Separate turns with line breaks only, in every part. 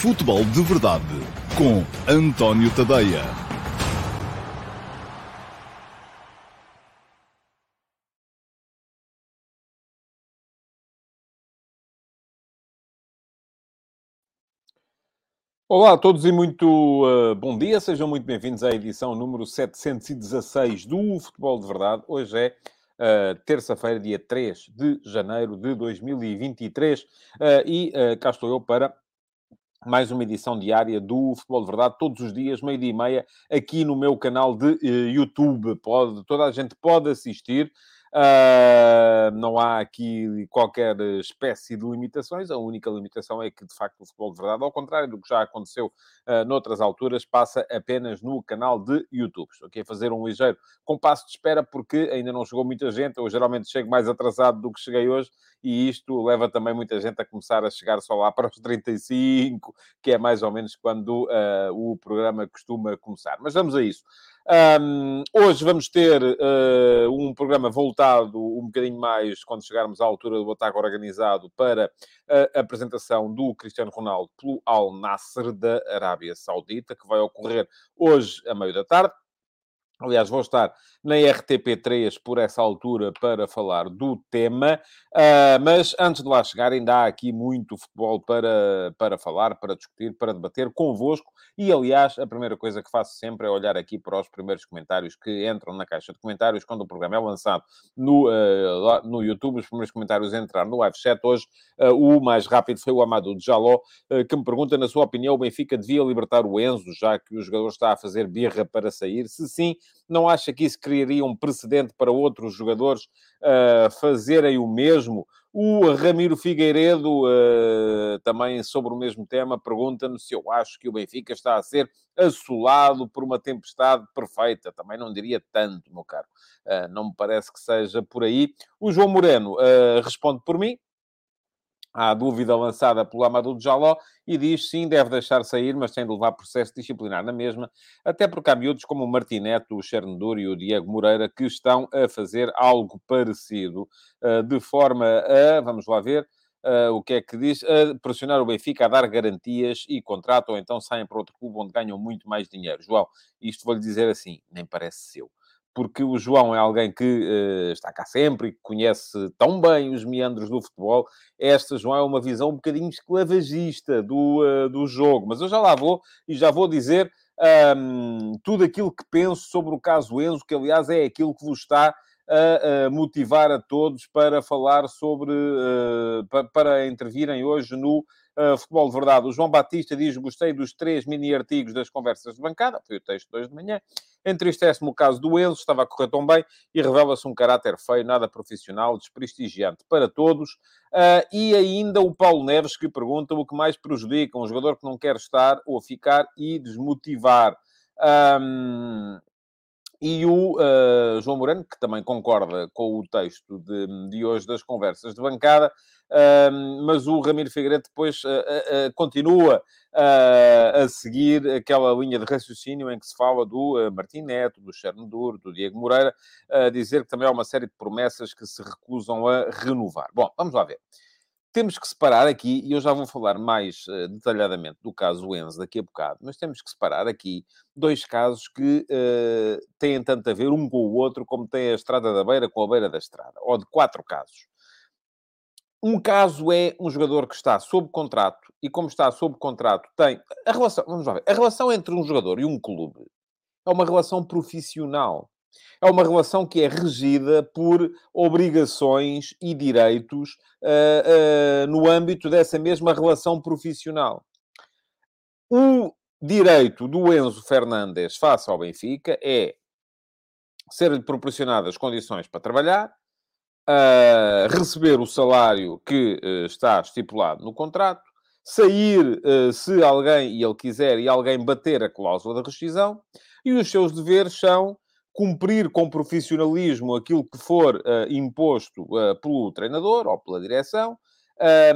Futebol de Verdade com António Tadeia.
Olá a todos e muito uh, bom dia, sejam muito bem-vindos à edição número 716 do Futebol de Verdade. Hoje é uh, terça-feira, dia 3 de janeiro de 2023, uh, e cá estou eu para mais uma edição diária do Futebol de Verdade, todos os dias, meio-dia e meia, aqui no meu canal de YouTube. Pode, toda a gente pode assistir. Uh, não há aqui qualquer espécie de limitações. A única limitação é que, de facto, o futebol de verdade, ao contrário do que já aconteceu uh, noutras alturas, passa apenas no canal de YouTube. Estou aqui a fazer um ligeiro compasso de espera porque ainda não chegou muita gente. Eu geralmente chego mais atrasado do que cheguei hoje e isto leva também muita gente a começar a chegar só lá para os 35, que é mais ou menos quando uh, o programa costuma começar. Mas vamos a isso. Um, hoje vamos ter uh, um programa voltado um bocadinho mais, quando chegarmos à altura do ataque organizado, para a apresentação do Cristiano Ronaldo pelo Al Nasser da Arábia Saudita, que vai ocorrer hoje a meio da tarde. Aliás, vou estar na RTP3 por essa altura para falar do tema, uh, mas antes de lá chegar, ainda há aqui muito futebol para, para falar, para discutir, para debater convosco. E aliás, a primeira coisa que faço sempre é olhar aqui para os primeiros comentários que entram na caixa de comentários quando o programa é lançado no, uh, no YouTube. Os primeiros comentários entraram no live chat. Hoje, uh, o mais rápido foi o Amadou de Jaló, que me pergunta, na sua opinião, o Benfica devia libertar o Enzo, já que o jogador está a fazer birra para sair? Se sim, não acha que isso criaria um precedente para outros jogadores uh, fazerem o mesmo? O Ramiro Figueiredo, uh, também sobre o mesmo tema, pergunta-me se eu acho que o Benfica está a ser assolado por uma tempestade perfeita. Também não diria tanto, meu caro. Uh, não me parece que seja por aí. O João Moreno responde por mim à dúvida lançada pelo Amadou Jaló e diz sim, deve deixar sair, mas tem de levar processo disciplinar na mesma, até porque há miúdos como o Martineto, o Chernodur e o Diego Moreira que estão a fazer algo parecido, uh, de forma a, vamos lá ver, Uh, o que é que diz? A pressionar o Benfica a dar garantias e contrato, ou então saem para outro clube onde ganham muito mais dinheiro. João, isto vou-lhe dizer assim, nem parece seu porque o João é alguém que uh, está cá sempre e que conhece tão bem os meandros do futebol. Esta, João, é uma visão um bocadinho esclavagista do, uh, do jogo. Mas eu já lá vou e já vou dizer um, tudo aquilo que penso sobre o caso Enzo, que aliás é aquilo que vos está a, a motivar a todos para falar sobre, uh, para, para intervirem hoje no Uh, Futebol de Verdade. O João Batista diz: Gostei dos três mini artigos das conversas de bancada, foi o texto de hoje de manhã. Entristece-me o caso do Enzo, estava a correr tão bem e revela-se um caráter feio, nada profissional, desprestigiante para todos. Uh, e ainda o Paulo Neves que pergunta o que mais prejudica um jogador que não quer estar ou ficar e desmotivar. Um, e o uh, João Moreno, que também concorda com o texto de, de hoje das conversas de bancada, uh, mas o Ramiro Figueiredo depois uh, continua a seguir aquela linha de raciocínio em que se fala do Martim Neto, do Cherno Duro, do Diego Moreira, a dizer que também há uma série de promessas que se recusam a renovar. Bom, vamos lá ver temos que separar aqui, e eu já vou falar mais uh, detalhadamente do caso Enzo daqui a bocado, mas temos que separar aqui dois casos que uh, têm tanto a ver um com o outro como tem a Estrada da Beira com a Beira da Estrada, ou de quatro casos. Um caso é um jogador que está sob contrato, e como está sob contrato, tem a relação, vamos lá ver, a relação entre um jogador e um clube é uma relação profissional. É uma relação que é regida por obrigações e direitos uh, uh, no âmbito dessa mesma relação profissional. O direito do Enzo Fernandes face ao Benfica é ser-lhe proporcionadas condições para trabalhar, uh, receber o salário que está estipulado no contrato, sair se alguém, e ele quiser, e alguém bater a cláusula da rescisão, e os seus deveres são cumprir com profissionalismo aquilo que for uh, imposto uh, pelo treinador ou pela direção,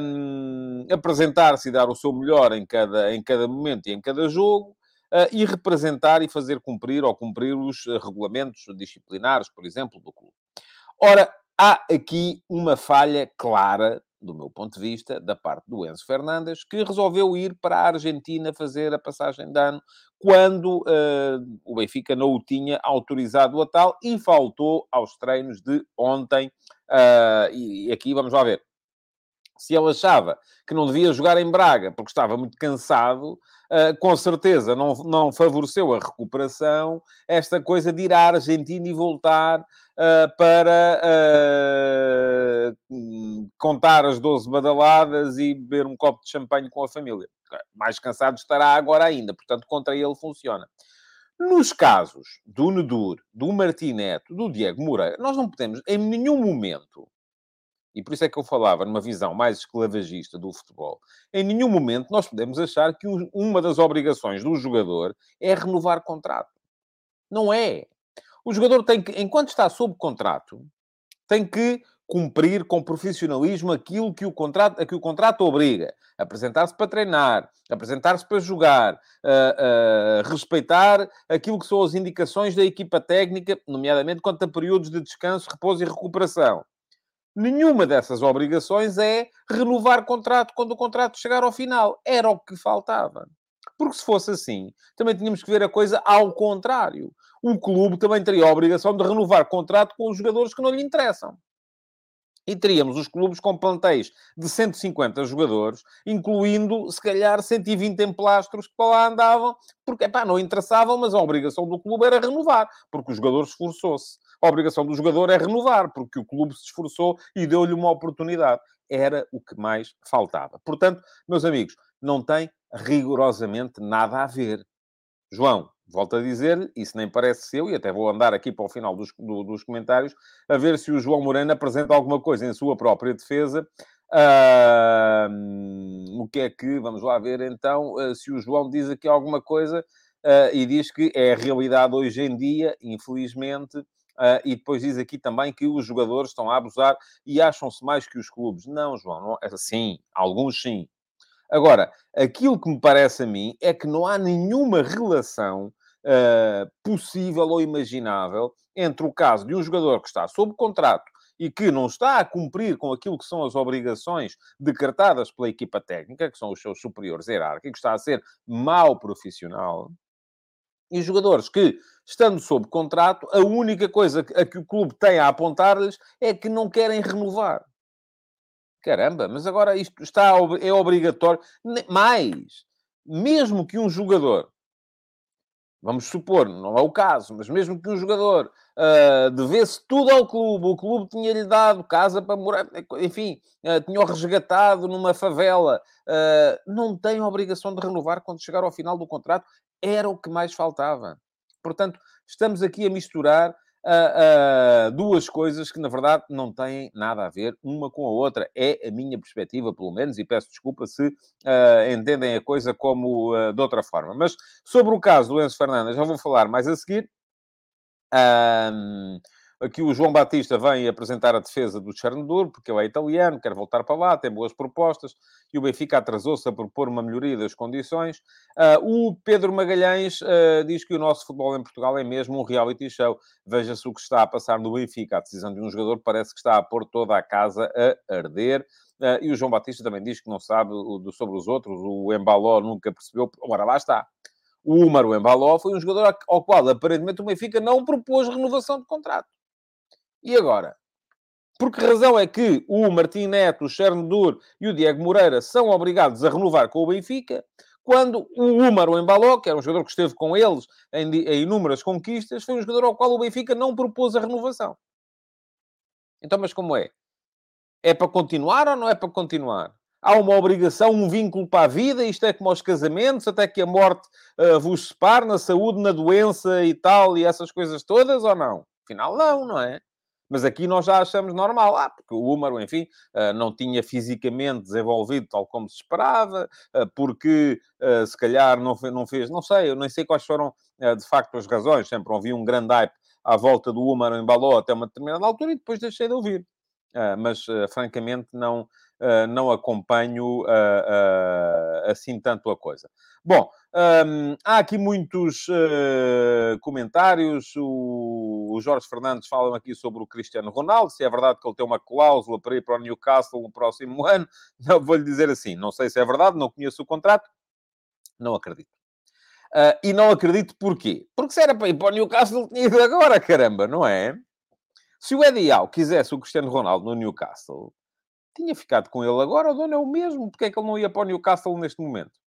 um, apresentar-se e dar o seu melhor em cada, em cada momento e em cada jogo, uh, e representar e fazer cumprir ou cumprir os regulamentos disciplinares, por exemplo, do clube. Ora, há aqui uma falha clara do meu ponto de vista, da parte do Enzo Fernandes, que resolveu ir para a Argentina fazer a passagem de ano quando uh, o Benfica não o tinha autorizado a tal e faltou aos treinos de ontem. Uh, e aqui vamos lá ver. Se ele achava que não devia jogar em Braga porque estava muito cansado, com certeza não, não favoreceu a recuperação esta coisa de ir à Argentina e voltar uh, para uh, contar as 12 badaladas e beber um copo de champanhe com a família. Mais cansado estará agora ainda, portanto, contra ele funciona. Nos casos do Nedur, do Martineto, do Diego Moreira, nós não podemos, em nenhum momento, e por isso é que eu falava numa visão mais esclavagista do futebol, em nenhum momento nós podemos achar que uma das obrigações do jogador é renovar contrato. Não é. O jogador tem que, enquanto está sob contrato, tem que cumprir com profissionalismo aquilo que o contrato, a que o contrato obriga. Apresentar-se para treinar, apresentar-se para jogar, uh, uh, respeitar aquilo que são as indicações da equipa técnica, nomeadamente quanto a períodos de descanso, repouso e recuperação. Nenhuma dessas obrigações é renovar contrato quando o contrato chegar ao final. Era o que faltava. Porque se fosse assim, também tínhamos que ver a coisa ao contrário. O clube também teria a obrigação de renovar contrato com os jogadores que não lhe interessam. E teríamos os clubes com plantéis de 150 jogadores, incluindo, se calhar, 120 emplastros que para lá andavam, porque, não interessavam, mas a obrigação do clube era renovar, porque o jogador esforçou-se. A obrigação do jogador é renovar, porque o clube se esforçou e deu-lhe uma oportunidade. Era o que mais faltava. Portanto, meus amigos, não tem rigorosamente nada a ver. João, volto a dizer-lhe, isso nem parece seu, e até vou andar aqui para o final dos, do, dos comentários, a ver se o João Moreno apresenta alguma coisa em sua própria defesa. Uh, o que é que, vamos lá ver então, uh, se o João diz aqui alguma coisa uh, e diz que é a realidade hoje em dia, infelizmente, Uh, e depois diz aqui também que os jogadores estão a abusar e acham-se mais que os clubes. Não, João, não, é sim, alguns sim. Agora, aquilo que me parece a mim é que não há nenhuma relação uh, possível ou imaginável entre o caso de um jogador que está sob contrato e que não está a cumprir com aquilo que são as obrigações decretadas pela equipa técnica, que são os seus superiores hierárquicos, está a ser mau profissional, e jogadores que, estando sob contrato, a única coisa a que o clube tem a apontar-lhes é que não querem renovar. Caramba, mas agora isto está, é obrigatório. Mais, mesmo que um jogador, vamos supor, não é o caso, mas mesmo que um jogador uh, devesse tudo ao clube, o clube tinha-lhe dado casa para morar, enfim, uh, tinha-o resgatado numa favela, uh, não tem obrigação de renovar quando chegar ao final do contrato, era o que mais faltava. Portanto, estamos aqui a misturar uh, uh, duas coisas que, na verdade, não têm nada a ver uma com a outra. É a minha perspectiva, pelo menos, e peço desculpa se uh, entendem a coisa como de outra forma. Mas sobre o caso do Enzo Fernandes, já vou falar mais a seguir. Aqui o João Batista vem apresentar a defesa do Chernobyl, porque ele é italiano, quer voltar para lá, tem boas propostas, e o Benfica atrasou-se a propor uma melhoria das condições. Uh, o Pedro Magalhães uh, diz que o nosso futebol em Portugal é mesmo um reality show. Veja-se o que está a passar no Benfica. A decisão de um jogador parece que está a pôr toda a casa a arder. Uh, e o João Batista também diz que não sabe sobre os outros. O Embaló nunca percebeu. Ora, lá está. O Umar, o Embaló, foi um jogador ao qual, aparentemente, o Benfica não propôs renovação de contrato. E agora? Por que razão é que o Martim Neto, o Chernobyl e o Diego Moreira são obrigados a renovar com o Benfica, quando o Umar, o Embaló, que era um jogador que esteve com eles em, em inúmeras conquistas, foi um jogador ao qual o Benfica não propôs a renovação. Então, mas como é? É para continuar ou não é para continuar? Há uma obrigação, um vínculo para a vida, isto é como aos casamentos, até que a morte uh, vos separe, na saúde, na doença e tal, e essas coisas todas, ou não? Afinal, não, não é? Mas aqui nós já achamos normal, ah, porque o Húmaro, enfim, ah, não tinha fisicamente desenvolvido tal como se esperava, ah, porque ah, se calhar não fez, não sei, eu nem sei quais foram de facto as razões, sempre ouvi um grande hype à volta do Húmaro em Baló até uma determinada altura e depois deixei de ouvir. Mas, francamente, não, não acompanho assim tanto a coisa. Bom, Um, há aqui muitos uh, comentários. O, o, Jorge Fernandes fala aqui sobre o Cristiano Ronaldo. Se é verdade que ele tem uma cláusula para ir para o Newcastle no próximo ano, não vou-lhe dizer assim. Não sei se é verdade, não conheço o contrato. Não acredito. Uh, e não acredito porquê? Porque se era para ir para o Newcastle, tinha ido agora, caramba, não é? Se o Eddie Howe quisesse o Cristiano Ronaldo no Newcastle, tinha ficado com ele agora, o dono é o mesmo. Porque é que ele não ia para o Newcastle neste momento?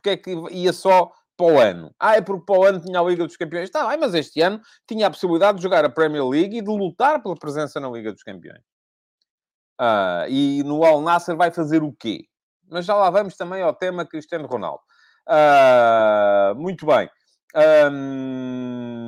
Porque é que ia só para o ano? Ah, é porque para o ano tinha a Liga dos Campeões. Está bem, mas este ano tinha a possibilidade de jogar a Premier League e de lutar pela presença na Liga dos Campeões. Ah, e no Al Nasser vai fazer o quê? Mas já lá vamos também ao tema Cristiano Ronaldo. Ah, muito bem. Um...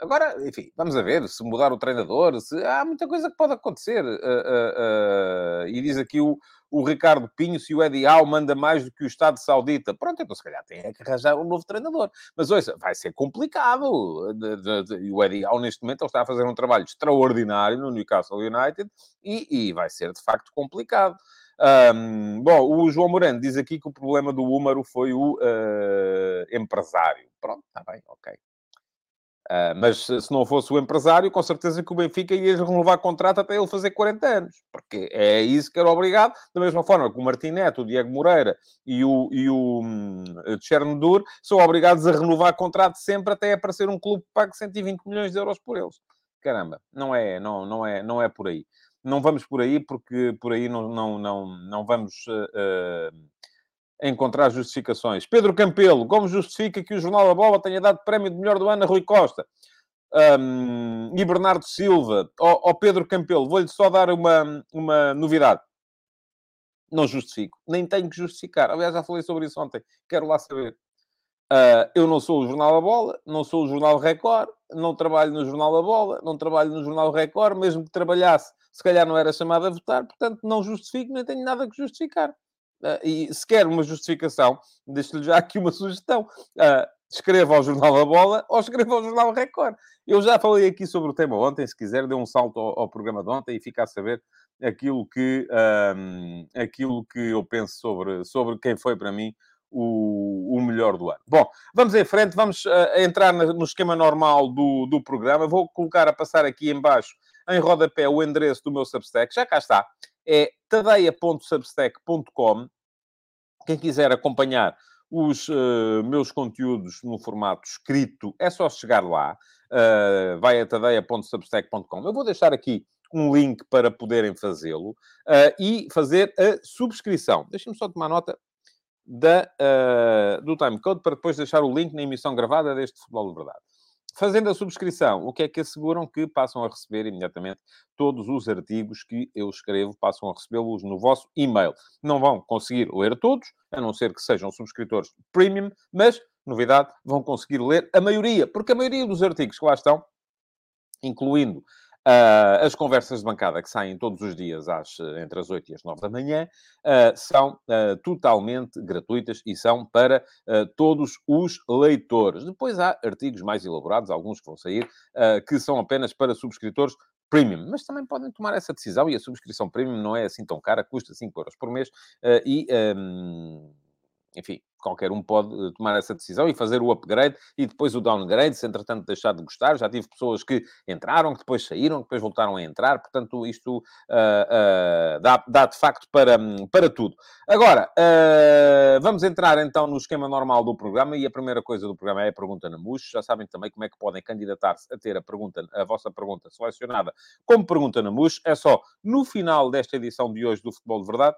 Agora, enfim, vamos a ver se mudar o treinador, se há muita coisa que pode acontecer. Uh, uh, uh, e diz aqui o, o Ricardo Pinho se o Eddie Howe manda mais do que o Estado Saudita. Pronto, então se calhar tem que arranjar um novo treinador. Mas ouça, vai ser complicado. E o Eddie Howe, neste momento, está a fazer um trabalho extraordinário no Newcastle United e, e vai ser, de facto, complicado. Um, bom, o João Moreno diz aqui que o problema do Húmaro foi o uh, empresário. Pronto, está bem, ok. Uh, mas se não fosse o empresário, com certeza que o Benfica ia renovar contrato até ele fazer 40 anos, porque é isso que era obrigado, da mesma forma que o Martineto, o Diego Moreira e o, e o um, Chernobyl são obrigados a renovar contrato sempre até aparecer um clube que pague 120 milhões de euros por eles. Caramba, não é, não, não é, não é por aí não vamos por aí, porque por aí não, não, não, não vamos uh, encontrar justificações. Pedro Campelo, como justifica que o Jornal da Bola tenha dado prémio de melhor do ano a Rui Costa? Um, e Bernardo Silva, ao, Pedro Campelo, vou-lhe só dar uma, uma novidade. Não justifico, nem tenho que justificar. Aliás, já falei sobre isso ontem, quero lá saber. Uh, eu não sou o Jornal da Bola, não sou o Jornal Record, não trabalho no Jornal da Bola, não trabalho no Jornal Record, mesmo que trabalhasse, se calhar não era chamado a votar, portanto não justifico, nem tenho nada que justificar. Uh, e se quer uma justificação, deixo-lhe já aqui uma sugestão. Uh, escreva ao Jornal da Bola ou escreva ao Jornal Record. Eu já falei aqui sobre o tema ontem, se quiser, dê um salto ao, ao programa de ontem e fica a saber aquilo que, um, aquilo que eu penso sobre, sobre quem foi para mim o, o melhor do ano. Bom, vamos em frente, vamos uh, entrar no esquema normal do, do programa. Vou colocar a passar aqui embaixo, em rodapé, o endereço do meu Substack. Já cá está. É tadeia.substack.com. Quem quiser acompanhar os uh, meus conteúdos no formato escrito, é só chegar lá. Uh, vai a tadeia.substack.com. Eu vou deixar aqui um link para poderem fazê-lo uh, e fazer a subscrição. Deixem-me só tomar nota da, uh, do timecode para depois deixar o link na emissão gravada deste Futebol de Verdade. Fazendo a subscrição, o que é que asseguram? Que passam a receber imediatamente todos os artigos que eu escrevo, passam a recebê-los no vosso e-mail. Não vão conseguir ler todos, a não ser que sejam subscritores premium, mas, novidade, vão conseguir ler a maioria, porque a maioria dos artigos que lá estão, incluindo Uh, as conversas de bancada que saem todos os dias às, entre as 8 e as 9 da manhã uh, são uh, totalmente gratuitas e são para todos os leitores. Depois há artigos mais elaborados, alguns que vão sair, que são apenas para subscritores premium, mas também podem tomar essa decisão e a subscrição premium não é assim tão cara, custa 5 euros por mês e, um, enfim, qualquer um pode eh, tomar essa decisão e fazer o upgrade e depois o downgrade, se entretanto deixar de gostar. Já tive pessoas que entraram, que depois saíram, que depois voltaram a entrar, portanto, isto uh, uh, dá, dá, de facto para, para tudo. Agora, uh, vamos entrar então no esquema normal do programa e a primeira coisa do programa é a pergunta na MUS. Já sabem também como é que podem candidatar-se a ter a pergunta, a vossa pergunta selecionada como pergunta na MUS. É só no final desta edição de hoje do Futebol de Verdade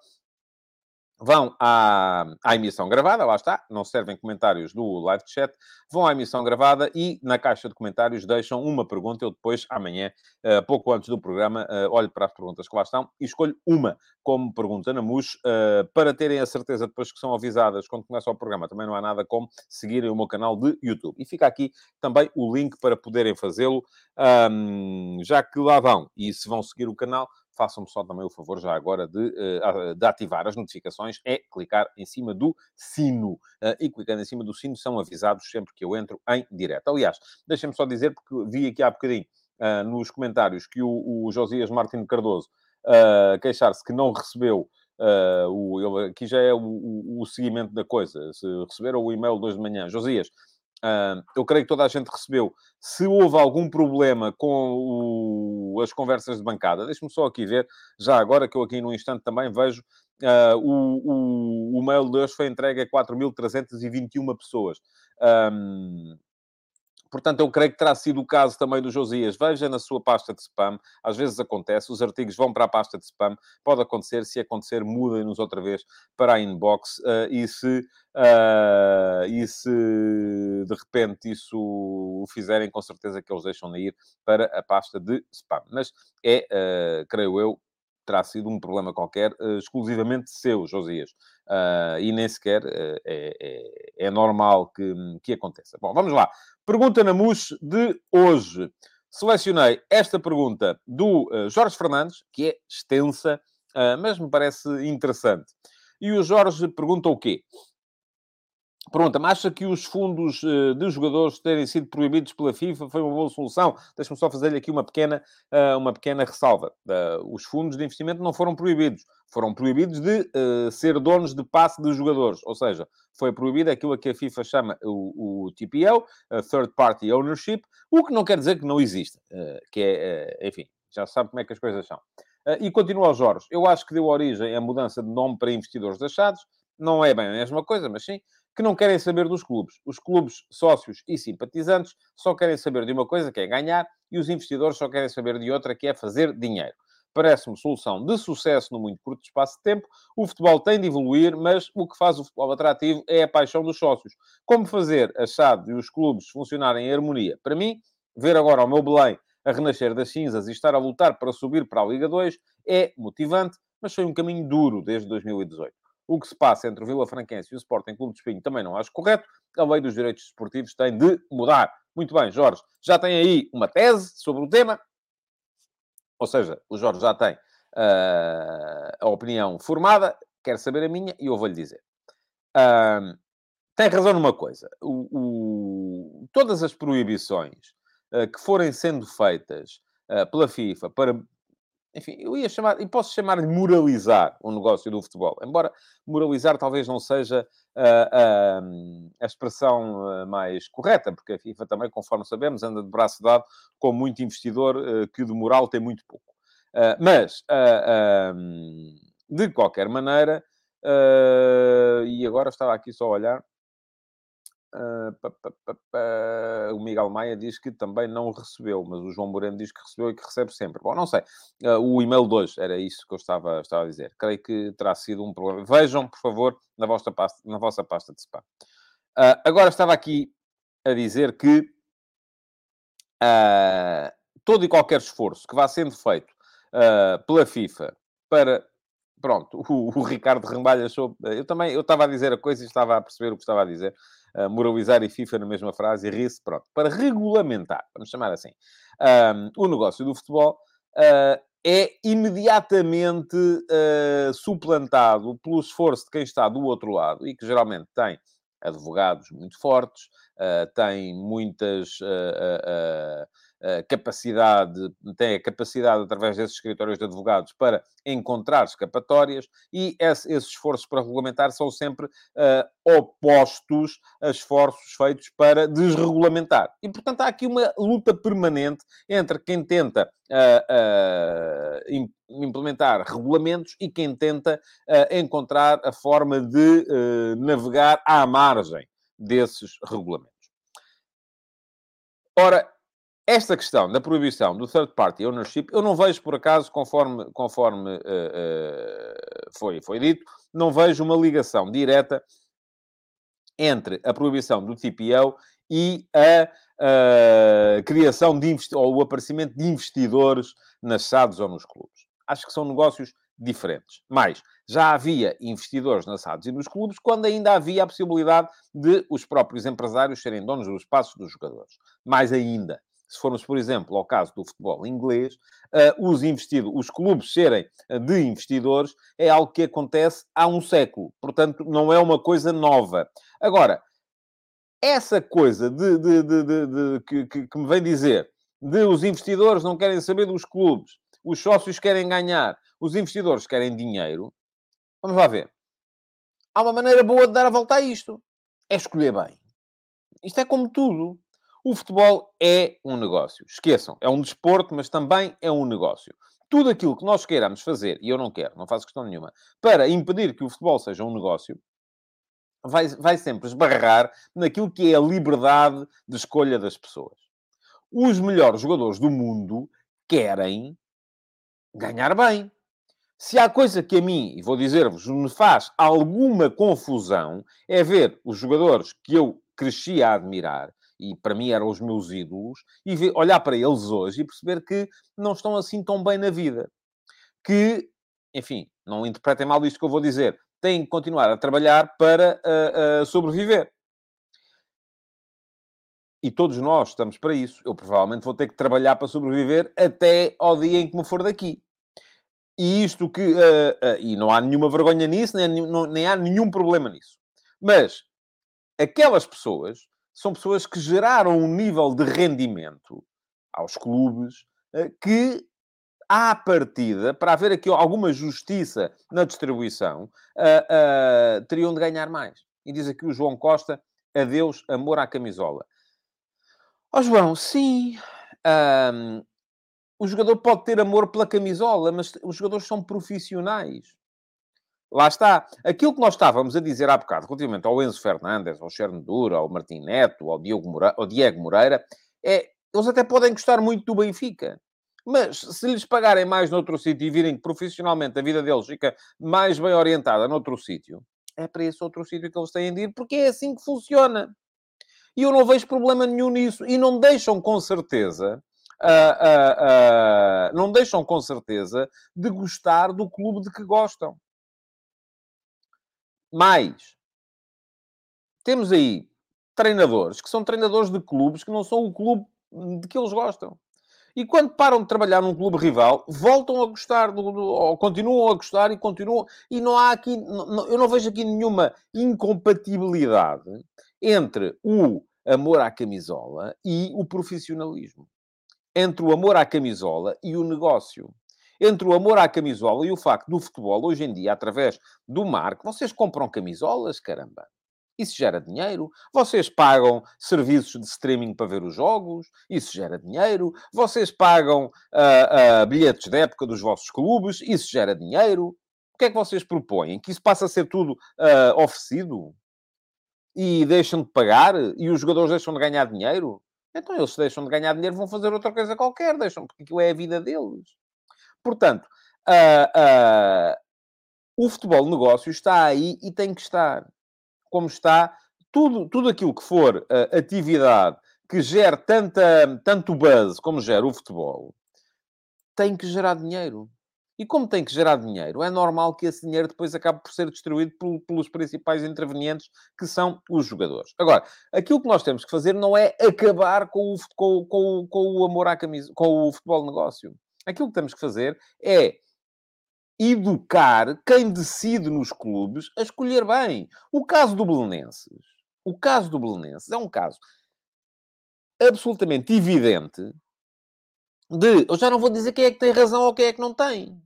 vão à, à emissão gravada, lá está, não servem comentários do live chat, vão à emissão gravada e na caixa de comentários deixam uma pergunta. Eu depois, amanhã, uh, pouco antes do programa, uh, olho para as perguntas que lá estão e escolho uma como pergunta na MUS, uh, para terem a certeza depois que são avisadas quando começa o programa. Também não há nada como seguirem o meu canal de YouTube. E fica aqui também o link para poderem fazê-lo, um, já que lá vão e se vão seguir o canal, façam-me só também o favor já agora de, eh, de, ativar as notificações, é clicar em cima do sino. Eh, e clicando em cima do sino são avisados sempre que eu entro em direto. Aliás, deixem-me só dizer, porque vi aqui há bocadinho uh, nos comentários que o, o Josias Martins Cardoso queixar-se que não recebeu Uh, o, aqui já é o, o, o, seguimento da coisa. Se receberam o e-mail de hoje de manhã, Josias, eu creio que toda a gente recebeu. Se houve algum problema com as conversas de bancada, deixe-me só aqui ver, já agora que eu aqui no instante também vejo, uh, o, o, mail de hoje foi entregue a 4.321 pessoas. Um, Portanto, eu creio que terá sido o caso também do Josias. Veja na sua pasta de spam. Às vezes acontece, os artigos vão para a pasta de spam. Pode acontecer, se acontecer, mudem-nos outra vez para a inbox. Uh, e, se, uh, e se de repente isso o fizerem, com certeza que eles deixam de ir para a pasta de spam. Mas é, uh, creio eu, terá sido um problema qualquer, uh, exclusivamente seu, Josias. Uh, e nem sequer uh, é, é, é, normal que, que aconteça. Bom, vamos lá. Pergunta na MUS de hoje. Selecionei esta pergunta do Jorge Fernandes, que é extensa, mas me parece interessante. E o Jorge pergunta o quê? Pergunta-me, acha que os fundos uh, de jogadores terem sido proibidos pela FIFA foi uma boa solução? Deixa-me só fazer-lhe aqui uma pequena, uh, uma pequena ressalva. Uh, os fundos de investimento não foram proibidos. Foram proibidos de ser donos de passe de jogadores. Ou seja, foi proibido aquilo que a FIFA chama o, o TPO, Third Party Ownership, o que não quer dizer que não exista. que é, enfim, já sabe como é que as coisas são. e continua aos Jorge. Eu acho que deu origem à mudança de nome para investidores achados. Não é bem a mesma coisa, mas sim que não querem saber dos clubes. Os clubes, sócios e simpatizantes só querem saber de uma coisa, que é ganhar, e os investidores só querem saber de outra, que é fazer dinheiro. Parece-me solução de sucesso no muito curto espaço de tempo. O futebol tem de evoluir, mas o que faz o futebol atrativo é a paixão dos sócios. Como fazer a chave e os clubes funcionarem em harmonia? Para mim, ver agora o meu Belém a renascer das cinzas e estar a lutar para subir para a Liga 2 é motivante, mas foi um caminho duro desde 2018. O que se passa entre o Vila Franquense e o Sporting Clube de Espinho também não acho correto. A lei dos direitos esportivos tem de mudar. Muito bem, Jorge, já tem aí uma tese sobre o tema. Ou seja, o Jorge já tem uh, a opinião formada, quer saber a minha e eu vou-lhe dizer. Uh, tem razão numa coisa. O, o, todas as proibições uh, que forem sendo feitas pela FIFA para enfim, eu ia chamar, e posso chamar-lhe moralizar o negócio do futebol, embora moralizar talvez não seja uh, uh, a expressão uh, mais correta, porque a FIFA também, conforme sabemos, anda de braço dado com muito investidor que de moral tem muito pouco. mas, de qualquer maneira, e agora estava aqui só a olhar, Pa, pa, pa, o Miguel Maia diz que também não recebeu, mas o João Moreno diz que recebeu e que recebe sempre. Bom, não sei. Uh, o e-mail de hoje era isso que eu estava, estava a dizer. Creio que terá sido um problema. Vejam, por favor, na vossa pasta, na vossa pasta de spam. Uh, agora estava aqui a dizer que todo e qualquer esforço que vá sendo feito pela FIFA para pronto, o, o Ricardo Rembalha achou. Eu também eu estava a dizer a coisa e estava a perceber o que estava a dizer uh, moralizar e FIFA na mesma frase e ri-se, pronto, para regulamentar, vamos chamar assim, um, o negócio do futebol, uh, é imediatamente uh, suplantado pelo esforço de quem está do outro lado e que geralmente tem advogados muito fortes, tem muitas capacidade, tem a capacidade, através desses escritórios de advogados, para encontrar escapatórias e esse, esses esforços para regulamentar são sempre uh, opostos a esforços feitos para desregulamentar. E, portanto, há aqui uma luta permanente entre quem tenta uh, uh, implementar regulamentos e quem tenta encontrar a forma de navegar à margem desses regulamentos. Ora, esta questão da proibição do third party ownership, eu não vejo, por acaso, conforme, conforme uh, uh, foi, foi dito, não vejo uma ligação direta entre a proibição do TPO e a, a criação de ou o aparecimento de investidores nas SADs ou nos clubes. Acho que são negócios diferentes. Mas já havia investidores nas SADs e nos clubes quando ainda havia a possibilidade de os próprios empresários serem donos dos espaços dos jogadores. Mais ainda, se formos, por exemplo, ao caso do futebol inglês, uh, os investidos, os clubes serem eh, de investidores é algo que acontece há um século. Portanto, não é uma coisa nova. Agora, essa coisa de, de, de, que, que me vem dizer de os investidores não querem saber dos clubes, os sócios querem ganhar, os investidores querem dinheiro, Vamos lá ver. Há uma maneira boa de dar a volta a isto. É escolher bem. Isto é como tudo. O futebol é um negócio. Esqueçam, é um desporto, mas também é um negócio. Tudo aquilo que nós queiramos fazer, e eu não quero, não faço questão nenhuma, para impedir que o futebol seja um negócio, vai, vai sempre esbarrar naquilo que é a liberdade de escolha das pessoas. Os melhores jogadores do mundo querem ganhar bem. Se há coisa que a mim, e vou dizer-vos, me faz alguma confusão, é ver os jogadores que eu cresci a admirar, e para mim eram os meus ídolos, e ver, olhar para eles hoje e perceber que não estão assim tão bem na vida. Que, enfim, não interpretem mal isto que eu vou dizer, têm que continuar a trabalhar para uh, uh, sobreviver. E todos nós estamos para isso. Eu provavelmente vou ter que trabalhar para sobreviver até ao dia em que me for daqui. E isto que. Uh, e não há nenhuma vergonha nisso, nem, nem há nenhum problema nisso. Mas aquelas pessoas são pessoas que geraram um nível de rendimento aos clubes que à partida, para haver aqui alguma justiça na distribuição, uh, uh, teriam de ganhar mais. E diz aqui o João Costa, adeus, amor à camisola. Ó oh, João, sim, um, o jogador pode ter amor pela camisola, mas os jogadores são profissionais. Lá está. Aquilo que nós estávamos a dizer há bocado, relativamente ao Enzo Fernandes, ao Chernedura, ao Martim Neto, ao Diego Moreira, ao Diego Moreira é, eles até podem gostar muito do Benfica. Mas se lhes pagarem mais noutro sítio e virem que profissionalmente a vida deles fica mais bem orientada noutro sítio, é para esse outro sítio que eles têm de ir, porque é assim que funciona. E eu não vejo problema nenhum nisso. E não deixam com certeza, uh, uh, uh, não deixam com certeza de gostar do clube de que gostam. Mais, temos aí treinadores que são treinadores de clubes que não são o clube de que eles gostam. E quando param de trabalhar num clube rival, voltam a gostar, do, do, ou continuam a gostar e continuam. E não há aqui, não, eu não vejo aqui nenhuma incompatibilidade entre o amor à camisola e o profissionalismo. Entre o amor à camisola e o negócio. Entre o amor à camisola e o facto do futebol, hoje em dia, através do marco, vocês compram camisolas, caramba. Isso gera dinheiro. Vocês pagam serviços de streaming para ver os jogos. Isso gera dinheiro. Vocês pagam uh, uh, bilhetes de época dos vossos clubes. Isso gera dinheiro. O que é que vocês propõem? Que isso passa a ser tudo uh, oferecido? E deixam de pagar? E os jogadores deixam de ganhar dinheiro? Então, eles deixam de ganhar dinheiro, vão fazer outra coisa qualquer. Deixam, porque aquilo é a vida deles. Portanto, o futebol negócio está aí e tem que estar como está, tudo, tudo aquilo que for uh, atividade que gere tanta, tanto buzz como gera o futebol, tem que gerar dinheiro. E como tem que gerar dinheiro, é normal que esse dinheiro depois acabe por ser distribuído por, pelos principais intervenientes, que são os jogadores. Agora, aquilo que nós temos que fazer não é acabar com o, com, com, com o amor à camisa, com o futebol negócio. Aquilo que temos que fazer é educar quem decide nos clubes a escolher bem. O caso do Belenenses, o caso do Belenenses é um caso absolutamente evidente de, eu já não vou dizer quem é que tem razão ou quem é que não tem.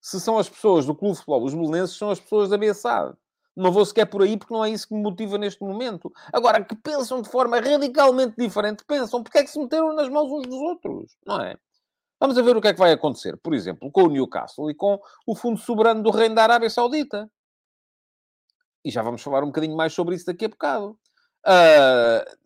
Se são as pessoas do clube de futebol, os belenenses são as pessoas da BSA. Não vou sequer por aí porque não é isso que me motiva neste momento. Agora, que pensam de forma radicalmente diferente, pensam porque é que se meteram nas mãos uns dos outros, não é? Vamos a ver o que é que vai acontecer, por exemplo, com o Newcastle e com o Fundo Soberano do Reino da Arábia Saudita. E já vamos falar um bocadinho mais sobre isso daqui a bocado. Uh,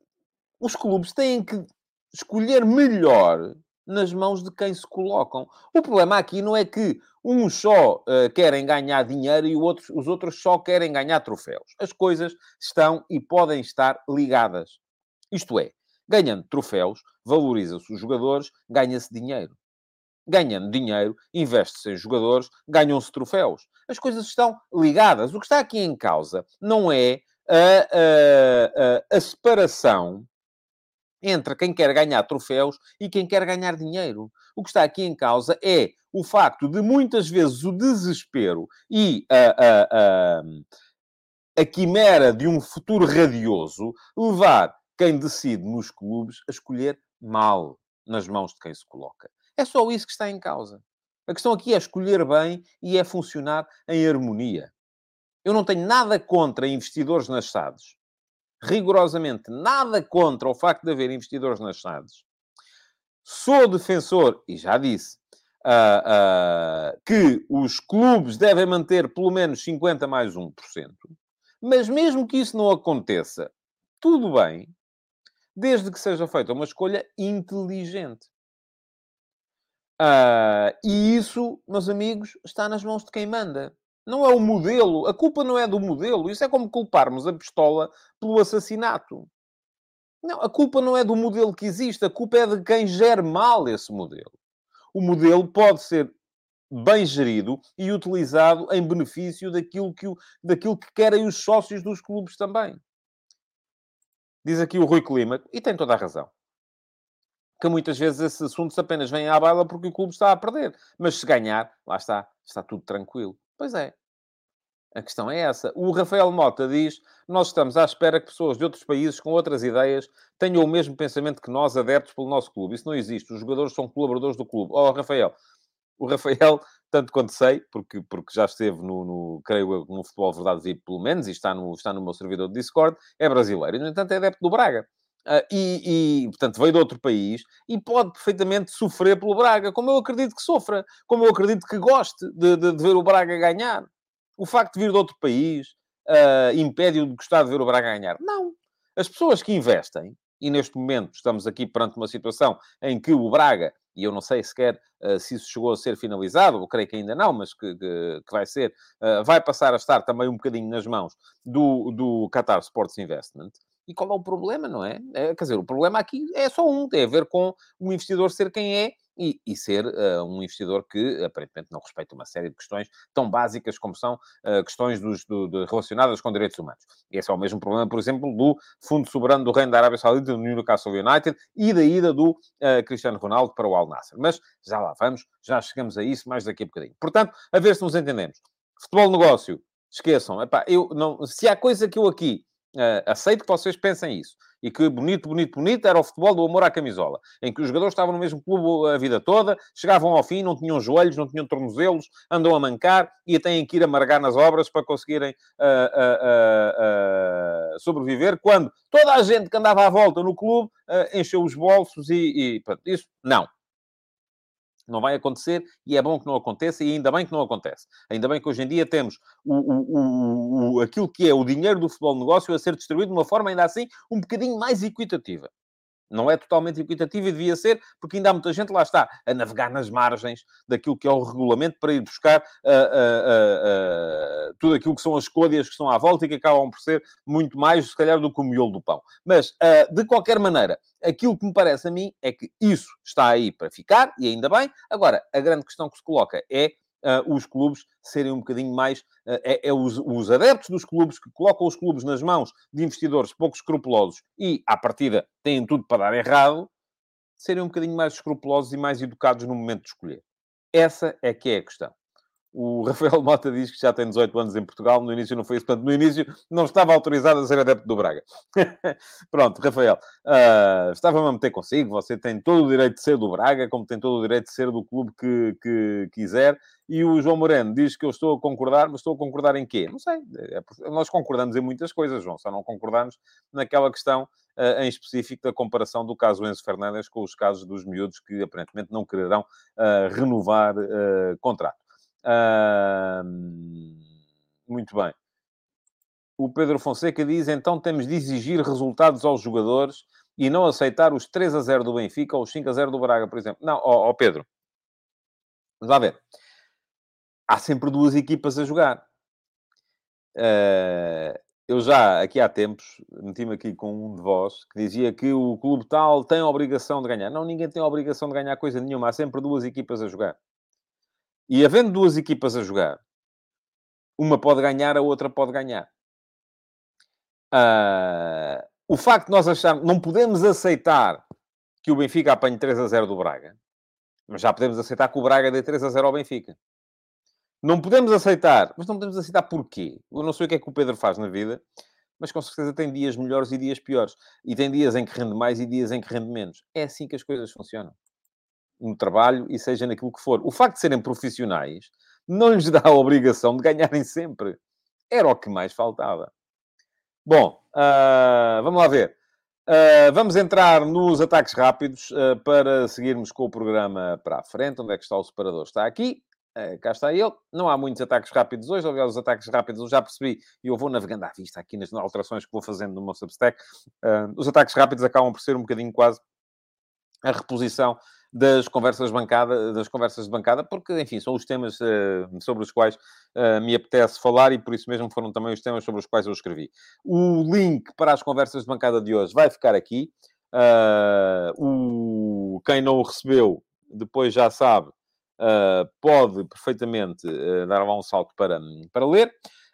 os clubes têm que escolher melhor nas mãos de quem se colocam. O problema aqui não é que uns só uh, querem ganhar dinheiro e outros, os outros só querem ganhar troféus. As coisas estão e podem estar ligadas. Isto é, ganhando troféus, valoriza-se os jogadores, ganha-se dinheiro ganhando dinheiro, investe-se em jogadores, ganham-se troféus. As coisas estão ligadas. O que está aqui em causa não é a, a, a, a separação entre quem quer ganhar troféus e quem quer ganhar dinheiro. O que está aqui em causa é o facto de muitas vezes o desespero e a, a, a, a quimera de um futuro radioso levar quem decide nos clubes a escolher mal nas mãos de quem se coloca. É só isso que está em causa. A questão aqui é escolher bem e é funcionar em harmonia. Eu não tenho nada contra investidores nas SADs. Rigorosamente nada contra o facto de haver investidores nas SADs. Sou defensor, e já disse, uh, uh, que os clubes devem manter pelo menos 50 mais 1%. Mas mesmo que isso não aconteça, tudo bem, desde que seja feita uma escolha inteligente. Uh, e isso, meus amigos, está nas mãos de quem manda. Não é o modelo. A culpa não é do modelo. Isso é como culparmos a pistola pelo assassinato. Não, a culpa não é do modelo que existe. A culpa é de quem gere mal esse modelo. O modelo pode ser bem gerido e utilizado em benefício daquilo que, daquilo que querem os sócios dos clubes também. Diz aqui o Rui Clima, e tem toda a razão, que muitas vezes esses assuntos apenas vêm à baila porque o clube está a perder. Mas se ganhar, lá está, está tudo tranquilo. Pois é. A questão é essa. O Rafael Mota diz: Nós estamos à espera que pessoas de outros países com outras ideias tenham o mesmo pensamento que nós, adeptos pelo nosso clube. Isso não existe. Os jogadores são colaboradores do clube. Oh, Rafael, o Rafael, tanto quanto sei, porque, porque já esteve no, no creio eu, no Futebol Verdade VIP, pelo menos, e está no, está no meu servidor de Discord, é brasileiro. E, no entanto, é adepto do Braga. Uh, e, e, portanto, veio de outro país e pode perfeitamente sofrer pelo Braga, como eu acredito que sofra, como eu acredito que goste de, de, de ver o Braga ganhar. O facto de vir de outro país uh, impede-o de gostar de ver o Braga ganhar? Não. As pessoas que investem, e neste momento estamos aqui perante uma situação em que o Braga e eu não sei sequer uh, se isso chegou a ser finalizado, eu creio que ainda não, mas que, que, que vai ser, vai passar a estar também um bocadinho nas mãos do, do Qatar Sports Investment. E qual é o problema, não é? é? Quer dizer, o problema aqui é só um, tem a ver com o investidor ser quem é e, e ser uh, um investidor que aparentemente não respeita uma série de questões tão básicas como são uh, questões dos, do, de, relacionadas com direitos humanos. Esse é o mesmo problema, por exemplo, do Fundo Soberano do Reino da Arábia Saudita, do Newcastle United e da ida do uh, Cristiano Ronaldo para o Al Nasser. Mas já lá vamos, já chegamos a isso mais daqui a bocadinho. Portanto, a ver se nos entendemos. Futebol negócio, esqueçam. Epá, eu não, se há coisa que eu aqui aceito que vocês pensem isso e que bonito, bonito, bonito era o futebol do amor à camisola, em que os jogadores estavam no mesmo clube a vida toda, chegavam ao fim, não tinham joelhos, não tinham tornozelos, andam a mancar e têm que ir amargar nas obras para conseguirem uh, uh, uh, sobreviver, quando toda a gente que andava à volta no clube encheu os bolsos e, e pronto, isso não. Não vai acontecer e é bom que não aconteça e ainda bem que não acontece. Ainda bem que hoje em dia temos o, o, o, aquilo que é o dinheiro do futebol negócio a ser distribuído de uma forma ainda assim um bocadinho mais equitativa. Não é totalmente equitativo e devia ser, porque ainda há muita gente, lá está, a navegar nas margens daquilo que é o regulamento para ir buscar uh, uh, uh, tudo aquilo que são as escolhas que estão à volta e que acabam por ser muito mais, se calhar, do que o miolo do pão. Mas, ah, de qualquer maneira, aquilo que me parece a mim é que isso está aí para ficar, e ainda bem. Agora, a grande questão que se coloca é uh, os clubes serem um bocadinho mais. Uh, é, é os, os, adeptos dos clubes que colocam os clubes nas mãos de investidores pouco escrupulosos e, à partida, têm tudo para dar errado, serem um bocadinho mais escrupulosos e mais educados no momento de escolher. Essa é que é a questão. O Rafael Mota diz que já tem 18 anos em Portugal, no início não foi isso, portanto, no início não estava autorizado a ser adepto do Braga. Pronto, Rafael, uh, estava-me a meter consigo, você tem todo o direito de ser do Braga, como tem todo o direito de ser do clube que, que quiser, e o João Moreno diz que eu estou a concordar, mas estou a concordar em quê? Não sei, é, nós concordamos em muitas coisas, João, só não concordamos naquela questão uh, em específico da comparação do caso Enzo Fernandes com os casos dos miúdos que aparentemente não quererão uh, renovar contrato muito bem. O Pedro Fonseca diz, então temos de exigir resultados aos jogadores e não aceitar os 3 a 0 do Benfica ou os 5 a 0 do Braga, por exemplo. Não, ó, ó Pedro. Vamos lá ver. Há sempre duas equipas a jogar. Uh, eu já, aqui há tempos, meti-me aqui com um de vós que dizia que o clube tal tem a obrigação de ganhar. Não, ninguém tem a obrigação de ganhar coisa nenhuma. Há sempre duas equipas a jogar. E havendo duas equipas a jogar, uma pode ganhar, a outra pode ganhar. Uh, o facto de nós acharmos... Não podemos aceitar que o Benfica apanhe 3 a 0 do Braga. Mas já podemos aceitar que o Braga dê 3 a 0 ao Benfica. Não podemos aceitar. Mas não podemos aceitar porquê? Eu não sei o que é que o Pedro faz na vida, mas com certeza tem dias melhores e dias piores. E tem dias em que rende mais e dias em que rende menos. É assim que as coisas funcionam. No trabalho e seja naquilo que for. O facto de serem profissionais não lhes dá a obrigação de ganharem sempre. Era o que mais faltava. Bom, uh, vamos lá ver. Uh, vamos entrar nos ataques rápidos uh, para seguirmos com o programa para a frente. Onde é que está o separador? Está aqui. Uh, cá está ele. Não há muitos ataques rápidos hoje. Aliás, os ataques rápidos eu já percebi e eu vou navegando à vista aqui nas alterações que vou fazendo no meu Substack. os ataques rápidos acabam por ser um bocadinho quase a reposição das conversas bancada, das conversas de bancada, porque, enfim, são os temas uh, sobre os quais uh, me apetece falar e por isso mesmo foram também os temas sobre os quais eu escrevi. O link para as conversas de bancada de hoje vai ficar aqui. Uh, o, quem não o recebeu, depois já sabe, pode perfeitamente dar lá um salto para, para ler.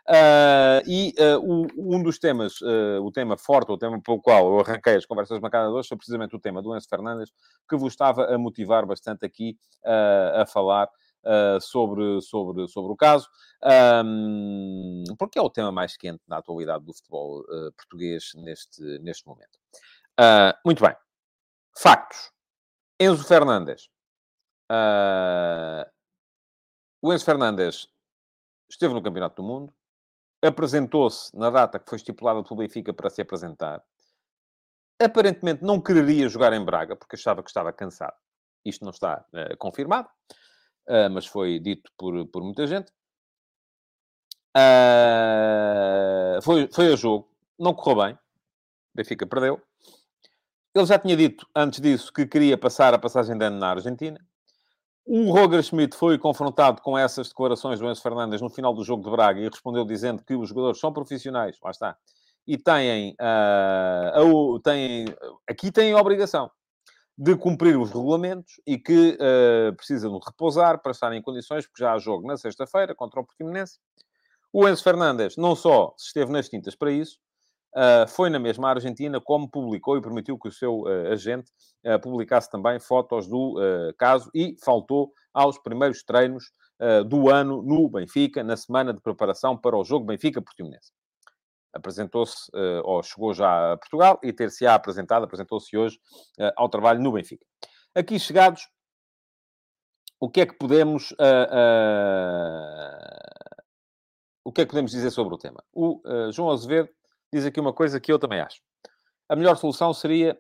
Uh, e uh, o, um dos temas, uh, o tema forte, o tema pelo qual eu arranquei as conversas marcadas hoje, foi precisamente o tema do Enzo Fernandes, que vos estava a motivar bastante aqui a falar sobre, sobre, sobre o caso, um, porque é o tema mais quente na atualidade do futebol português neste, neste momento. muito bem. Factos. Enzo Fernandes. o Enzo Fernandes esteve no Campeonato do Mundo, apresentou-se na data que foi estipulada pelo Benfica para se apresentar. Aparentemente não quereria jogar em Braga, porque achava que estava cansado. Isto não está uh, confirmado, uh, mas foi dito por, por muita gente. Uh, foi, foi a jogo, não correu bem. Benfica perdeu. Ele já tinha dito antes disso que queria passar a passagem de ano na Argentina. O Roger Schmidt foi confrontado com essas declarações do Enzo Fernandes no final do jogo de Braga e respondeu dizendo que os jogadores são profissionais, lá está, e têm, uh, têm aqui têm a obrigação de cumprir os regulamentos e que uh, precisam repousar para estarem em condições, porque já há jogo na sexta-feira contra o Portimonense. O Enzo Fernandes não só esteve nas tintas para isso, Uh, foi na mesma Argentina, como publicou e permitiu que o seu uh, agente uh, publicasse também fotos do caso e faltou aos primeiros treinos do ano no Benfica, na semana de preparação para o jogo Benfica-Portimonense. Apresentou-se, ou chegou já a Portugal, e ter-se-á apresentado, apresentou-se hoje ao trabalho no Benfica. Aqui chegados, o que é que podemos... o que é que podemos dizer sobre o tema? O João Azevedo diz aqui uma coisa que eu também acho. A melhor solução seria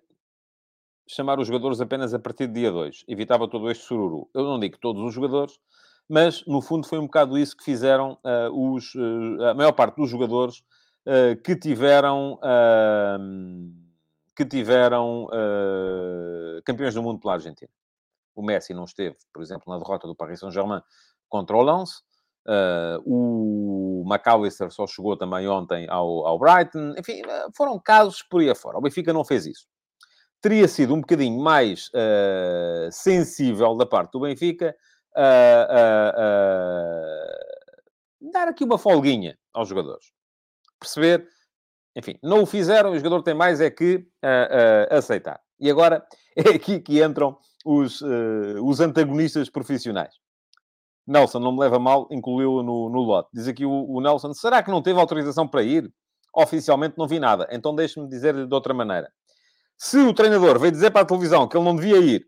chamar os jogadores apenas a partir de dia 2. Evitava todo este sururu. Eu não digo todos os jogadores, mas no fundo foi um bocado isso que fizeram uh, os, uh, a maior parte dos jogadores uh, que tiveram, que tiveram campeões do mundo pela Argentina. O Messi não esteve, por exemplo, na derrota do Paris Saint-Germain contra o Lens. Uh, o McAllister só chegou também ontem ao, ao Brighton. Enfim, eh, foram casos por aí afora. O Benfica não fez isso. Teria sido um bocadinho mais uh, sensível da parte do Benfica uh, dar aqui uma folguinha aos jogadores. Perceber, enfim, não o fizeram, o jogador tem mais é que aceitar. E agora é aqui que entram os, os antagonistas profissionais. Nelson, não me leva mal, incluiu-o no, no lote. Diz aqui o, o, Nelson, será que não teve autorização para ir? Oficialmente não vi nada. Então deixe-me dizer-lhe de outra maneira. Se o treinador veio dizer para a televisão que ele não devia ir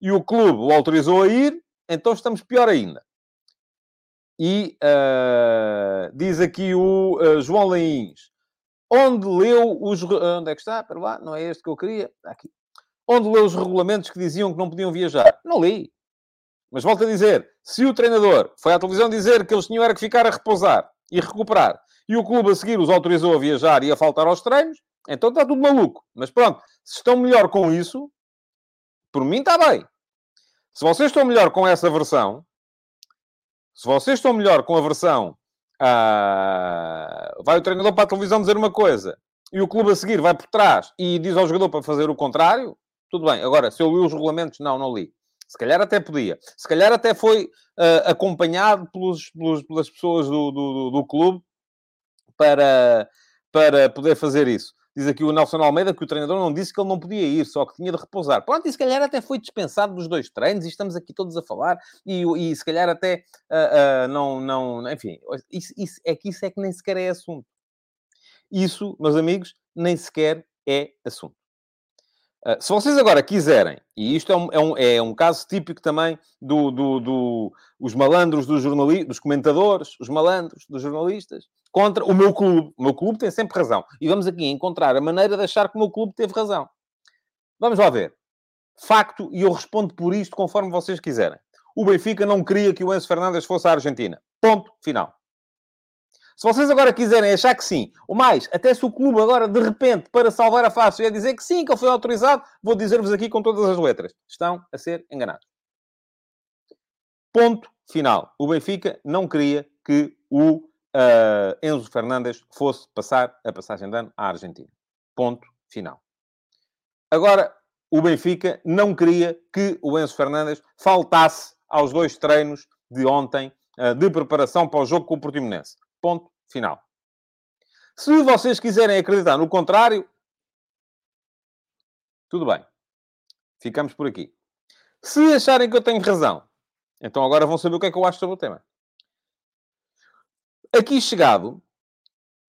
e o clube o autorizou a ir, então estamos pior ainda. E uh, diz aqui o uh, João Leins, onde leu os... Onde é que está? Para lá, não é este que eu queria. Aqui. Onde leu os regulamentos que diziam que não podiam viajar? Não li. Mas volto a dizer, se o treinador foi à televisão dizer que eles tinham era que ficar a repousar e recuperar, e o clube a seguir os autorizou a viajar e a faltar aos treinos, então está tudo maluco. Mas pronto, se estão melhor com isso, por mim está bem. Se vocês estão melhor com essa versão, se vocês estão melhor com a versão ah, vai o treinador para a televisão dizer uma coisa e o clube a seguir vai por trás e diz ao jogador para fazer o contrário, tudo bem. Agora, se eu li os regulamentos, não, não li. Se calhar até podia. Se calhar até foi uh, acompanhado pelos, pelos, pelas pessoas do, do, do, clube para, para poder fazer isso. Diz aqui o Nelson Almeida que o treinador não disse que ele não podia ir, só que tinha de repousar. Pronto, e se calhar até foi dispensado dos dois treinos e estamos aqui todos a falar e, e se calhar até uh, uh, não, não... Enfim, isso, isso, é que isso é que nem sequer é assunto. Isso, meus amigos, nem sequer é assunto. Uh, se vocês agora quiserem, e isto é um, é um, é um caso típico também dos do, do, os malandros dos, jornalistas, dos comentadores, os malandros dos jornalistas, contra o meu clube. O meu clube tem sempre razão. E vamos aqui encontrar a maneira de achar que o meu clube teve razão. Vamos lá ver. Facto, e eu respondo por isto conforme vocês quiserem. O Benfica não queria que o Enzo Fernandes fosse à Argentina. Ponto final. Se vocês agora quiserem achar que sim, ou mais, até se o clube agora, de repente, para salvar a face, ia dizer que sim, que ele foi autorizado, vou dizer-vos aqui com todas as letras. Estão a ser enganados. Ponto final. O Benfica não queria que o uh, Enzo Fernandes fosse passar a passagem de ano à Argentina. Ponto final. Agora, o Benfica não queria que o Enzo Fernandes faltasse aos dois treinos de ontem uh, de preparação para o jogo com o Portimonense. Ponto final. Se vocês quiserem acreditar no contrário, tudo bem. Ficamos por aqui. Se acharem que eu tenho razão, então agora vão saber o que é que eu acho sobre o tema. Aqui chegado,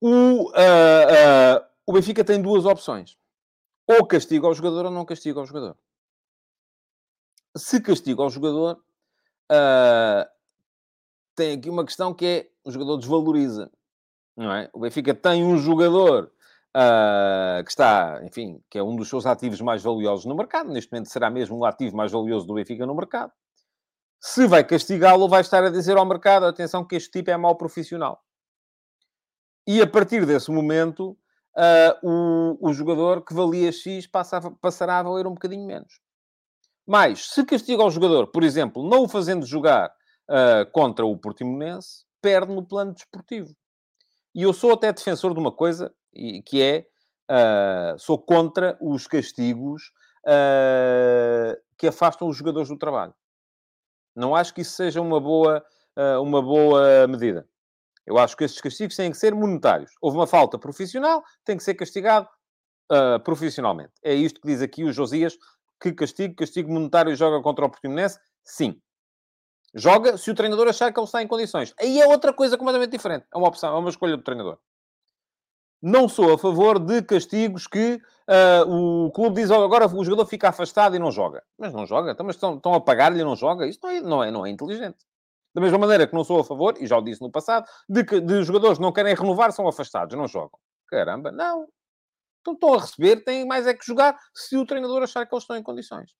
o, uh, uh, o Benfica tem duas opções. Ou castiga ao jogador ou não castiga ao jogador. Se castiga ao jogador, uh, tem aqui uma questão que é o jogador desvaloriza. Não é? O Benfica tem um jogador uh, que está, enfim, que é um dos seus ativos mais valiosos no mercado. Neste momento será mesmo o ativo mais valioso do Benfica no mercado. Se vai castigá-lo, vai estar a dizer ao mercado: atenção, que este tipo é mau profissional. E a partir desse momento, uh, o, o jogador que valia X passava, passará a valer um bocadinho menos. Mas, se castiga o jogador, por exemplo, não o fazendo jogar uh, contra o Portimonense, perde no plano desportivo. E eu sou até defensor de uma coisa, que é, uh, sou contra os castigos uh, que afastam os jogadores do trabalho. Não acho que isso seja uma boa, uma boa medida. Eu acho que esses castigos têm que ser monetários. Houve uma falta profissional, tem que ser castigado uh, profissionalmente. É isto que diz aqui o Josias, que castigo, castigo monetário joga contra o Portimonense? Sim. Joga se o treinador achar que ele está em condições. Aí é outra coisa completamente diferente. É uma opção, é uma escolha do treinador. Não sou a favor de castigos que uh, o clube diz, oh, agora o jogador fica afastado e não joga. Mas não joga, então, mas estão, estão a pagar-lhe e não joga. Isso não é, não, é, não é inteligente. Da mesma maneira que não sou a favor, e já o disse no passado, de que de jogadores que não querem renovar são afastados, não jogam. Caramba, não. Então estão a receber, têm mais é que jogar se o treinador achar que eles estão em condições.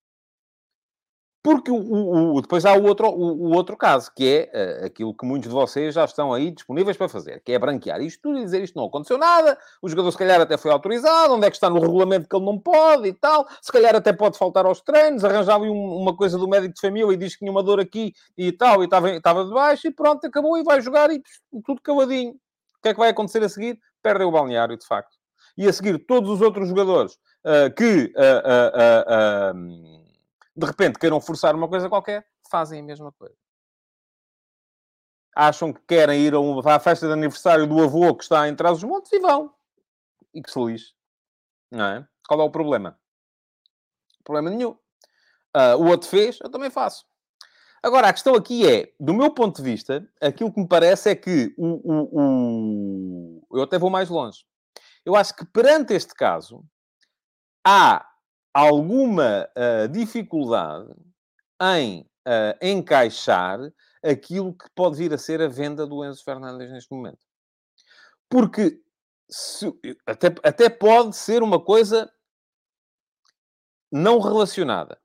Porque o, o, o, depois há o outro, o, outro caso, que é uh, aquilo que muitos de vocês já estão aí disponíveis para fazer, que é branquear isto tudo e dizer isto não aconteceu nada, o jogador se calhar até foi autorizado, onde é que está no regulamento que ele não pode e tal, se calhar até pode faltar aos treinos, arranjava um, uma coisa do médico de família e diz que tinha uma dor aqui e tal, e estava, estava de baixo e pronto, acabou e vai jogar e tudo caladinho. O que é que vai acontecer a seguir? Perdem o balneário, de facto. E a seguir, todos os outros jogadores uh, que... Uh, de repente queiram forçar uma coisa qualquer, fazem a mesma coisa. Acham que querem ir uma, à festa de aniversário do avô que está em trás dos montes e vão. E que se lixe. Não é? Qual é o problema? Problema nenhum. Uh, o outro fez, eu também faço. Agora, a questão aqui é, do meu ponto de vista, aquilo que me parece é que o, o, o... eu até vou mais longe. Eu acho que perante este caso, há alguma uh, dificuldade em uh, encaixar aquilo que pode vir a ser a venda do Enzo Fernandes neste momento. Porque se, até, até pode ser uma coisa não relacionada.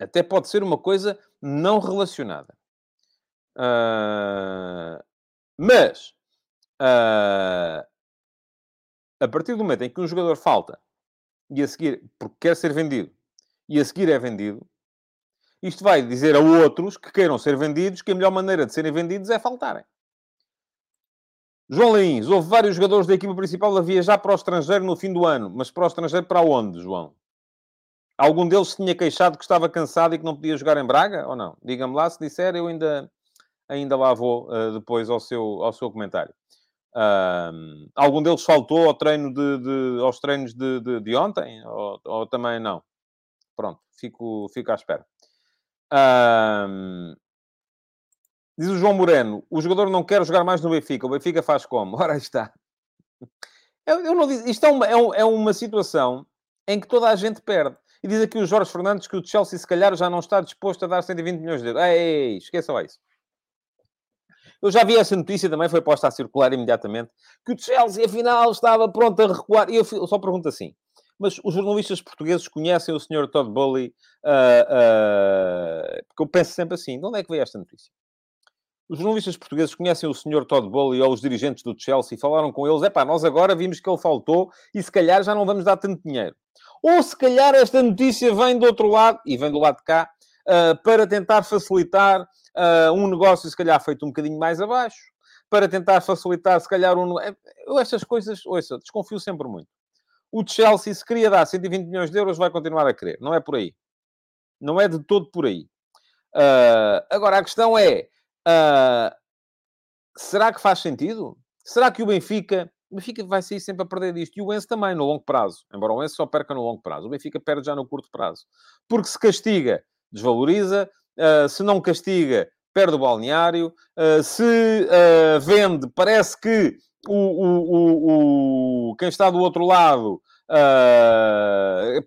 Até pode ser uma coisa não relacionada. Uh, mas, uh, a partir do momento em que um jogador falta e a seguir, porque quer ser vendido, e a seguir é vendido, isto vai dizer a outros que queiram ser vendidos que a melhor maneira de serem vendidos é faltarem. João Lins, houve vários jogadores da equipa principal a viajar para o estrangeiro no fim do ano. Mas para o estrangeiro para onde, João? Algum deles se tinha queixado que estava cansado e que não podia jogar em Braga ou não? Diga-me lá, se disser, eu ainda, ainda lá vou uh, depois ao seu, ao seu comentário. Uh, algum deles faltou ao treino de, de aos treinos de, de, de ontem? Ou, ou, também não? Pronto, fico, fico à espera. Diz o João Moreno: o jogador não quer jogar mais no Benfica. O Benfica faz como? Ora, está. Eu, eu não disse, isto é uma, é, é uma situação em que toda a gente perde. E diz aqui o Jorge Fernandes que o Chelsea, se calhar, já não está disposto a dar 120 milhões de euros. Ei, esqueçam isso. Eu já vi essa notícia, também foi posta a circular imediatamente, que o Chelsea, afinal, estava pronto a recuar. E eu, só pergunto assim, mas os jornalistas portugueses conhecem o Sr. Todd Bowley? Uh, uh, porque eu penso sempre assim, de onde é que veio esta notícia? Os jornalistas portugueses conhecem o Sr. Todd Bowley ou os dirigentes do Chelsea, falaram com eles, é pá, nós agora vimos que ele faltou e se calhar já não vamos dar tanto dinheiro. Ou se calhar esta notícia vem do outro lado, e vem do lado de cá, para tentar facilitar uh, um negócio, se calhar, feito um bocadinho mais abaixo, para tentar facilitar, se calhar, um... Eu estas coisas, ouça, desconfio sempre muito. O Chelsea, se queria dar 120 milhões de euros, vai continuar a querer. Não é por aí. Não é de todo por aí. Uh, agora, a questão é... Uh, será que faz sentido? Será que o Benfica... O Benfica vai sair sempre a perder disto. E o Enzo também, no longo prazo. Embora o Enzo só perca no longo prazo. O Benfica perde já no curto prazo. Porque se castiga, desvaloriza. Uh, se não castiga, perde o balneário. Uh, se uh, vende, parece que o, o, o, quem está do outro lado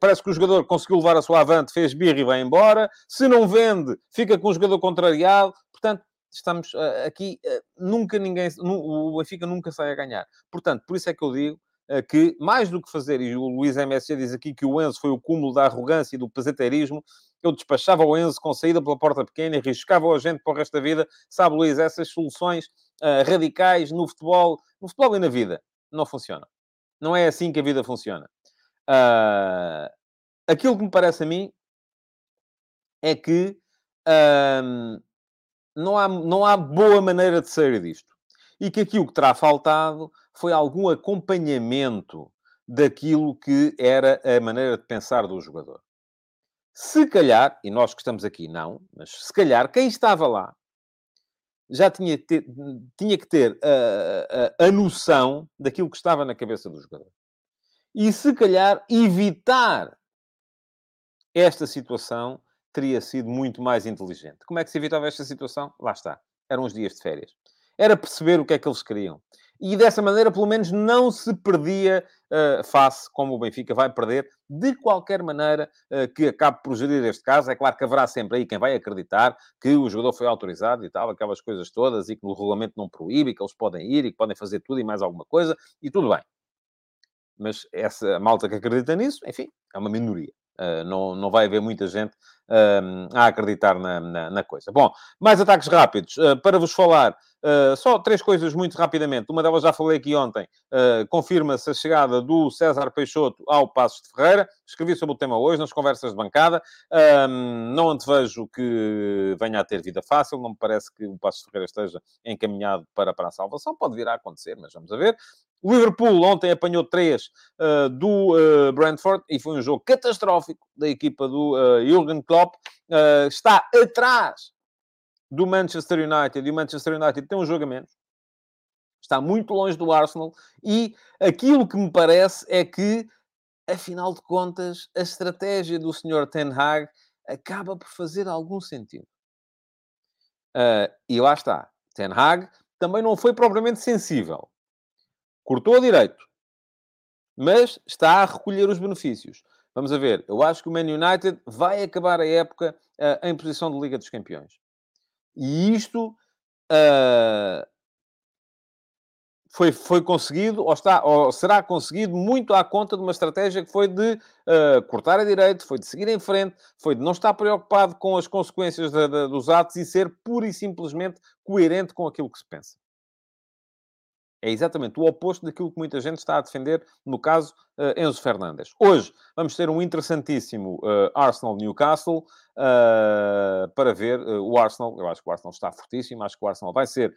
parece que o jogador conseguiu levar a sua avante, fez birra e vai embora. Se não vende, fica com o jogador contrariado. Portanto, estamos aqui, nunca ninguém, o Benfica nunca sai a ganhar. Portanto, por isso é que eu digo que, mais do que fazer, e o Luís MSC diz aqui que o Enzo foi o cúmulo da arrogância e do peseteirismo, eu despachava o Enzo com saída pela porta pequena e arriscava o agente para o resto da vida. Sabe, Luís, essas soluções uh, radicais no futebol, no futebol e na vida, não funcionam. Não é assim que a vida funciona. Uh, aquilo que me parece a mim é que uh, não, há, não há boa maneira de sair disto. E que aquilo que terá faltado foi algum acompanhamento daquilo que era a maneira de pensar do jogador. Se calhar, e nós que estamos aqui não, mas se calhar quem estava lá já tinha, ter, tinha que ter a, a, a noção daquilo que estava na cabeça do jogador. E se calhar evitar esta situação teria sido muito mais inteligente. Como é que se evitava esta situação? Lá está. Eram os dias de férias. Era perceber o que é que eles queriam e dessa maneira, pelo menos, não se perdia uh, face, como o Benfica vai perder, de qualquer maneira uh, que acabe por gerir este caso. É claro que haverá sempre aí quem vai acreditar que o jogador foi autorizado e tal, aquelas coisas todas, e que o regulamento não proíbe, que eles podem ir e que podem fazer tudo e mais alguma coisa, e tudo bem. Mas essa malta que acredita nisso, enfim, é uma minoria. Uh, não, não vai haver muita gente uh, a acreditar na, na, na, coisa. Bom, mais ataques rápidos. Uh, para vos falar Uh, só três coisas muito rapidamente. Uma delas já falei aqui ontem. Uh, Confirma-se a chegada do César Peixoto ao Passos de Ferreira. Escrevi sobre o tema hoje nas conversas de bancada. Um, não antevejo que venha a ter vida fácil. Não me parece que o Passos de Ferreira esteja encaminhado para, para a salvação. Pode vir a acontecer, mas vamos a ver. O Liverpool ontem apanhou três uh, do uh, Brentford e foi um jogo catastrófico da equipa do uh, Jürgen Klopp. está atrás do Manchester United, e o Manchester United tem um jogo a menos, está muito longe do Arsenal, e aquilo que me parece é que, afinal de contas, a estratégia do Sr. Ten Hag acaba por fazer algum sentido. Uh, e lá está. Ten Hag também não foi propriamente sensível. Cortou a direito. Mas está a recolher os benefícios. Vamos a ver. Eu acho que o Man United vai acabar a época uh, em posição de Liga dos Campeões. E isto uh, foi, foi conseguido, ou, está, ou será conseguido, muito à conta de uma estratégia que foi de uh, cortar a direito, foi de seguir em frente, foi de não estar preocupado com as consequências de, de, dos atos e ser pura e simplesmente coerente com aquilo que se pensa. É exatamente o oposto daquilo que muita gente está a defender, no caso uh, Enzo Fernandes. Hoje vamos ter um interessantíssimo uh, Arsenal-Newcastle uh, para ver o Arsenal. Eu acho que o Arsenal está fortíssimo, acho que o Arsenal vai ser,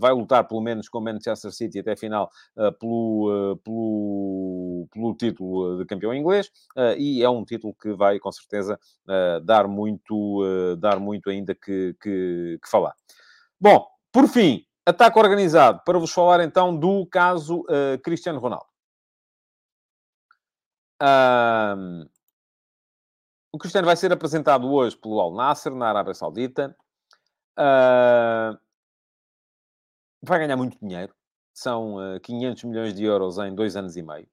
vai lutar pelo menos com o Manchester City até a final pelo, pelo, pelo título de campeão inglês e é um título que vai com certeza dar, muito, dar muito ainda que, que, que falar. Bom, por fim, Ataque organizado, para vos falar então do caso uh, Cristiano Ronaldo. Um, o Cristiano vai ser apresentado hoje pelo Al Nasser, na Arábia Saudita. Uh, vai ganhar muito dinheiro. São uh, eh, 500 milhões de euros em dois anos e meio.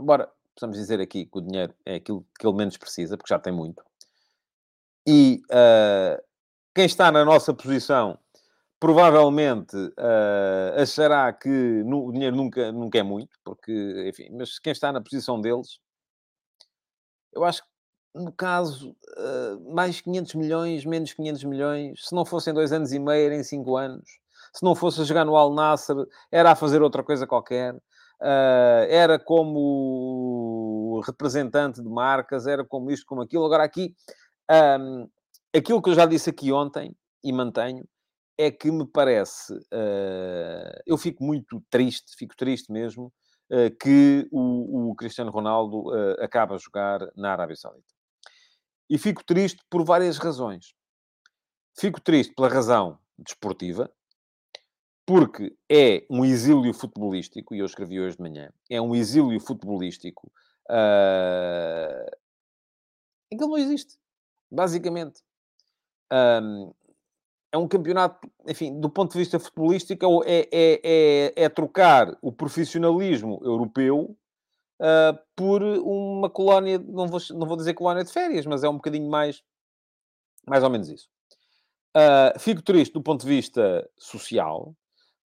Embora Precisamos dizer aqui que o dinheiro é aquilo que ele menos precisa, porque já tem muito. E uh, quem está na nossa posição provavelmente uh, achará que no, o dinheiro nunca, nunca é muito, porque, enfim, mas quem está na posição deles, eu acho que no caso, uh, mais 500 milhões, menos 500 milhões, se não fossem dois anos e meio, era em cinco anos. Se não fosse a jogar no Al Nasser, era a fazer outra coisa qualquer. Uh, era como representante de marcas, era como isto, como aquilo. Agora, aqui, um, aquilo que eu já disse aqui ontem, e mantenho, é que me parece, uh, eu fico muito triste, fico triste mesmo, uh, que o, o, Cristiano Ronaldo uh, acaba a jogar na Arábia Saudita. E fico triste por várias razões. Fico triste pela razão desportiva, porque é um exílio futebolístico, e eu escrevi hoje de manhã, é um exílio futebolístico uh, em que ele não existe, basicamente. Um, é um campeonato, enfim, do ponto de vista futebolístico, é, é, é, é trocar o profissionalismo europeu uh, por uma colónia, não vou, não vou dizer colónia de férias, mas é um bocadinho mais, mais ou menos isso. Uh, fico triste do ponto de vista social,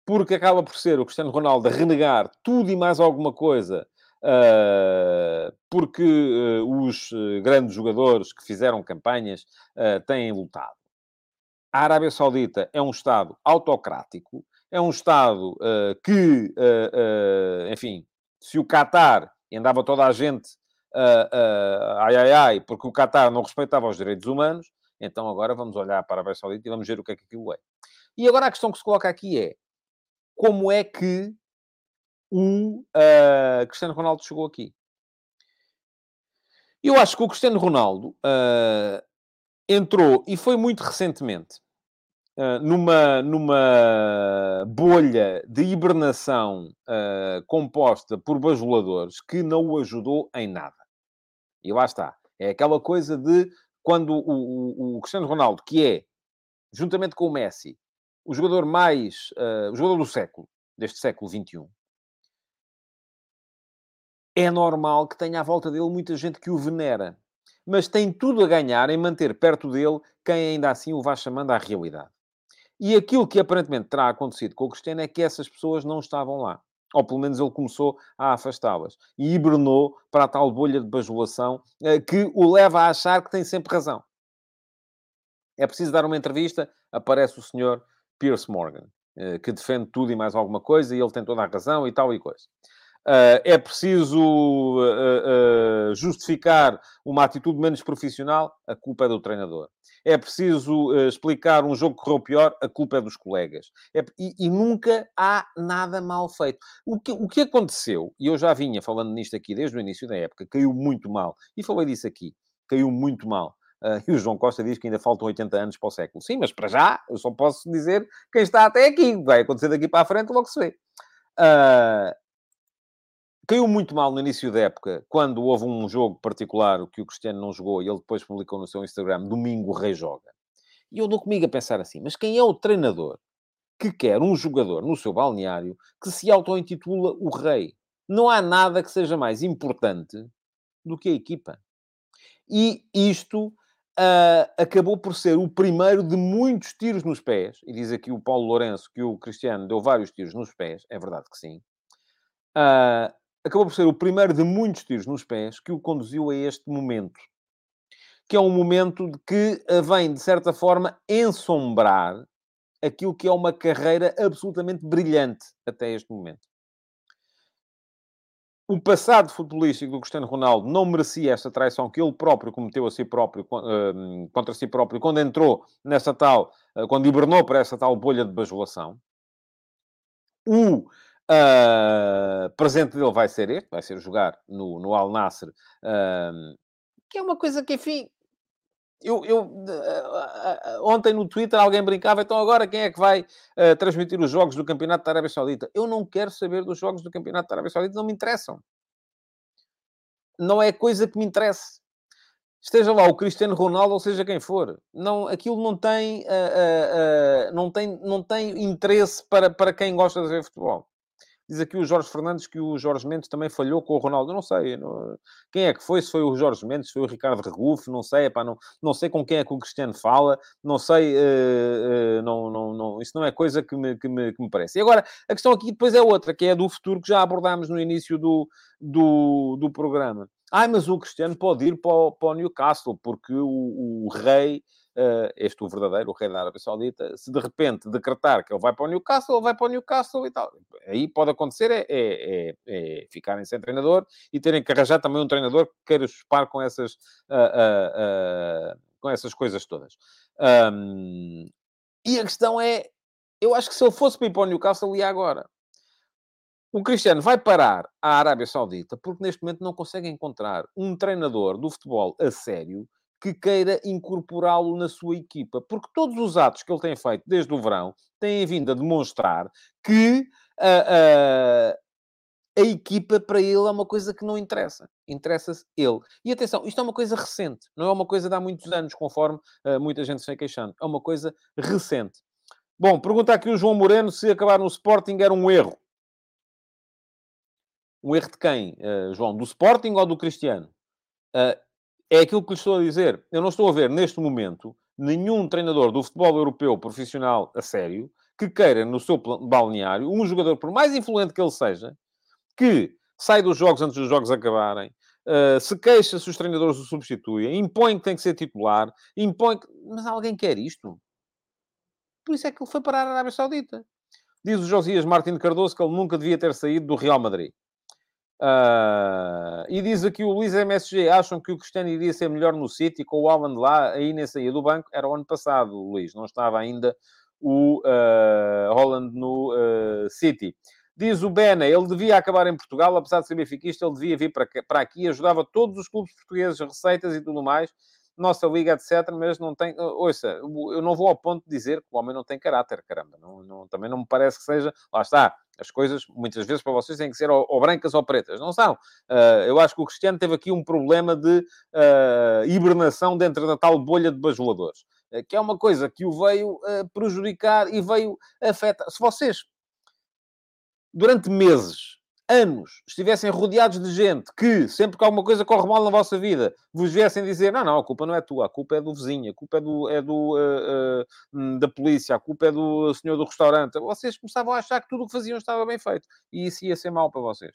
porque acaba por ser o Cristiano Ronaldo a renegar tudo e mais alguma coisa, uh, porque os grandes jogadores que fizeram campanhas têm lutado a Arábia Saudita é um Estado autocrático, é um Estado uh, que, uh, uh, enfim, se o Qatar, andava toda a gente ai ai ai, porque o Qatar não respeitava os direitos humanos, então agora vamos olhar para a Arábia Saudita e vamos ver o que é que aquilo é. E agora a questão que se coloca aqui é, como é que o Cristiano Ronaldo chegou aqui? Eu acho que o Cristiano Ronaldo entrou, e foi muito recentemente, Uh, numa, numa bolha de hibernação uh, composta por bajuladores que não o ajudou em nada. E lá está. É aquela coisa de quando o, o, o Cristiano Ronaldo, que é, juntamente com o Messi, o jogador mais... Uh, o jogador do século, deste século XXI, é normal que tenha à volta dele muita gente que o venera. Mas tem tudo a ganhar em manter perto dele quem ainda assim o vá chamando à realidade. E aquilo que aparentemente terá acontecido com o Cristiano é que essas pessoas não estavam lá. Ou pelo menos ele começou a afastá-las. E hibernou para a tal bolha de bajulação eh, que o leva a achar que tem sempre razão. É preciso dar uma entrevista, aparece o senhor Pierce Morgan, eh, que defende tudo e mais alguma coisa, e ele tem toda a razão e tal e coisa. Uh, é preciso uh, uh, justificar uma atitude menos profissional, a culpa é do treinador. É preciso explicar um jogo que correu pior, a culpa é dos colegas. É, e, e, nunca há nada mal feito. O que, o que aconteceu, e eu já vinha falando nisto aqui desde o início da época, caiu muito mal, e falei disso aqui, caiu muito mal. e o João Costa diz que ainda faltam 80 anos para o século. Sim, mas para já, eu só posso dizer quem está até aqui. Vai acontecer daqui para a frente, logo se vê. Uh, Caiu muito mal no início da época, quando houve um jogo particular que o Cristiano não jogou e ele depois publicou no seu Instagram, Domingo Rei joga. E eu dou comigo a pensar assim, mas quem é o treinador que quer um jogador no seu balneário que se auto-intitula o Rei? Não há nada que seja mais importante do que a equipa. E isto uh, acabou por ser o primeiro de muitos tiros nos pés. E diz aqui o Paulo Lourenço que o Cristiano deu vários tiros nos pés. É verdade que sim. Uh, acabou por ser o primeiro de muitos tiros nos pés que o conduziu a este momento. Que é um momento que vem, de certa forma, ensombrar aquilo que é uma carreira absolutamente brilhante até este momento. O passado futebolístico do Cristiano Ronaldo não merecia esta traição que ele próprio cometeu a si próprio, uh, contra si próprio, quando entrou nessa tal, uh, quando hibernou para essa tal bolha de bajulação. O Uh, presente dele vai ser este, vai ser jogar no, no Al Nasser, uh, que é uma coisa que, enfim, eu, eu uh, ontem no Twitter alguém brincava, então agora quem é que vai transmitir os jogos do Campeonato da Arábia Saudita? Eu não quero saber dos jogos do Campeonato da Arábia Saudita, não me interessam. Não é coisa que me interesse. Esteja lá o Cristiano Ronaldo, ou seja quem for. Não, aquilo não tem, não tem, não tem interesse para, para quem gosta de ver futebol. Diz aqui o Jorge Fernandes que o Jorge Mendes também falhou com o Ronaldo. Não sei. Não... Quem é que foi? Se foi o Jorge Mendes, se foi o Ricardo Regufe, não sei. Epá, não, não sei com quem é que o Cristiano fala. Não sei. Uh, uh, não, não, não, isso não é coisa que me, que, me, que me parece. E agora, a questão aqui depois é outra, que é do futuro, que já abordámos no início do, do, do programa. Ah, mas o Cristiano pode ir para o, para o Newcastle, porque o, o rei este o verdadeiro, o rei da Arábia Saudita, se de repente decretar que ele vai para o Newcastle, ele vai para o Newcastle e tal. Aí pode acontecer é, é, é, é ficarem sem treinador e terem que arranjar também um treinador que queira chupar com essas, uh, uh, com essas coisas todas. Um, e a questão é, eu acho que se ele fosse para ir para o Newcastle, ia agora. O Cristiano vai parar à Arábia Saudita porque neste momento não consegue encontrar um treinador do futebol a sério que queira incorporá-lo na sua equipa. Porque todos os atos que ele tem feito desde o verão têm vindo a demonstrar que a, a, a equipa para ele é uma coisa que não interessa. Interessa-se ele. E atenção, isto é uma coisa recente, não é uma coisa de há muitos anos, conforme uh, muita gente se vem queixando. É uma coisa recente. Bom, pergunta aqui o João Moreno se acabar no Sporting era um erro. Um erro de quem, uh, João? Do Sporting ou do Cristiano? Uh, é aquilo que lhe estou a dizer. Eu não estou a ver, neste momento, nenhum treinador do futebol europeu profissional a sério que queira no seu balneário um jogador, por mais influente que ele seja, que sai dos jogos antes dos jogos acabarem, uh, se queixa se os treinadores o substituem, impõe que tem que ser titular, impõe que... Mas alguém quer isto? Por isso é que ele foi parar a Arábia Saudita. Diz o Josias Martins Cardoso que ele nunca devia ter saído do Real Madrid. Uh, e diz aqui o Luís MSG: acham que o Cristiano iria ser melhor no City com o Haaland lá, aí nem saía do banco? Era o ano passado, Luís, não estava ainda o uh, Holland no uh, City. Diz o Bena, ele devia acabar em Portugal, apesar de ser benfiquista, ele devia vir para, para aqui, ajudava todos os clubes portugueses, receitas e tudo mais nossa liga, etc., mas não tem. Ouça, eu não vou ao ponto de dizer que o homem não tem caráter, caramba. Não, não, também não me parece que seja. Lá está. As coisas, muitas vezes, para vocês têm que ser ou, ou brancas ou pretas. Não são. Uh, eu acho que o Cristiano teve aqui um problema de uh, hibernação dentro da tal bolha de bajuladores. Uh, que é uma coisa que o veio prejudicar e veio afetar. Se vocês, durante meses, anos estivessem rodeados de gente que, sempre que alguma coisa corre mal na vossa vida, vos viessem dizer: não, não, a culpa não é tua, a culpa é do vizinho, a culpa é, do, é do, uh, uh, da polícia, a culpa é do senhor do restaurante, vocês começavam a achar que tudo o que faziam estava bem feito. E isso ia ser mal para vocês.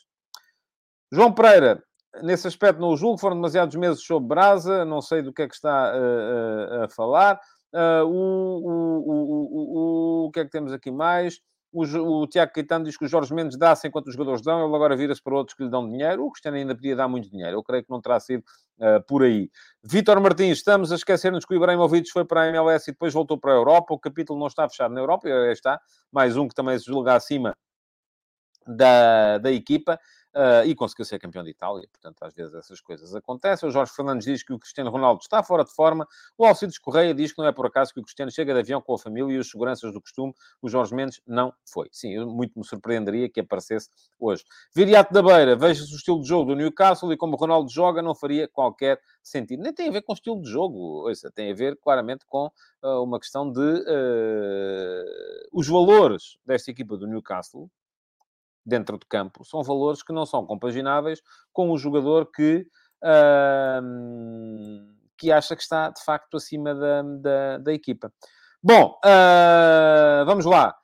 João Pereira, nesse aspecto não o julgo, foram demasiados meses sob brasa, não sei do que é que está uh, a falar. o, o, o, o, o que é que temos aqui mais? O, o Tiago Caetano diz que o Jorge Mendes dá-se enquanto os jogadores dão, ele agora vira-se para outros que lhe dão dinheiro. O Cristiano ainda podia dar muito dinheiro. Eu creio que não terá sido uh, por aí. Vítor Martins, estamos a esquecer-nos que o Ibrahimovic foi para a MLS e depois voltou para a Europa. O capítulo não está fechado na Europa, e está. Mais um que também se julga acima da, da equipa. Uh, e conseguiu ser campeão de Itália. Portanto, às vezes essas coisas acontecem. O Jorge Fernandes diz que o Cristiano Ronaldo está fora de forma. O Alcides Correia diz que não é por acaso que o Cristiano chega de avião com a família e os seguranças do costume. O Jorge Mendes não foi. Sim, muito me surpreenderia que aparecesse hoje. Viriato da Beira, veja-se o estilo de jogo do Newcastle e como o Ronaldo joga, não faria qualquer sentido. Nem tem a ver com estilo de jogo, ouça, tem a ver claramente com uh, uma questão de uh, os valores desta equipa do Newcastle dentro de campo, são valores que não são compagináveis com o jogador que, uh, que acha que está, de facto, acima da, da, da equipa. Bom, uh, vamos lá.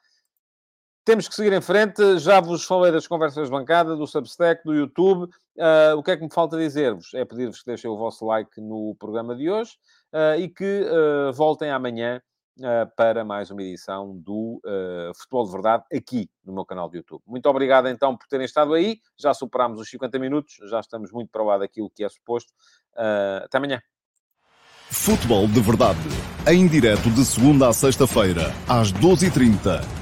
Temos que seguir em frente. Já vos falei das conversas bancada, do Substack, do YouTube. Uh, o que é que me falta dizer-vos? É pedir-vos que deixem o vosso like no programa de hoje uh, e que voltem amanhã para mais uma edição do uh, Futebol de Verdade aqui no meu canal de YouTube. Muito obrigado então por terem estado aí. Já superámos os 50 minutos, já estamos muito para lá daquilo que é suposto. Uh, até amanhã.
Futebol de Verdade, em direto de segunda a sexta-feira, às 12h30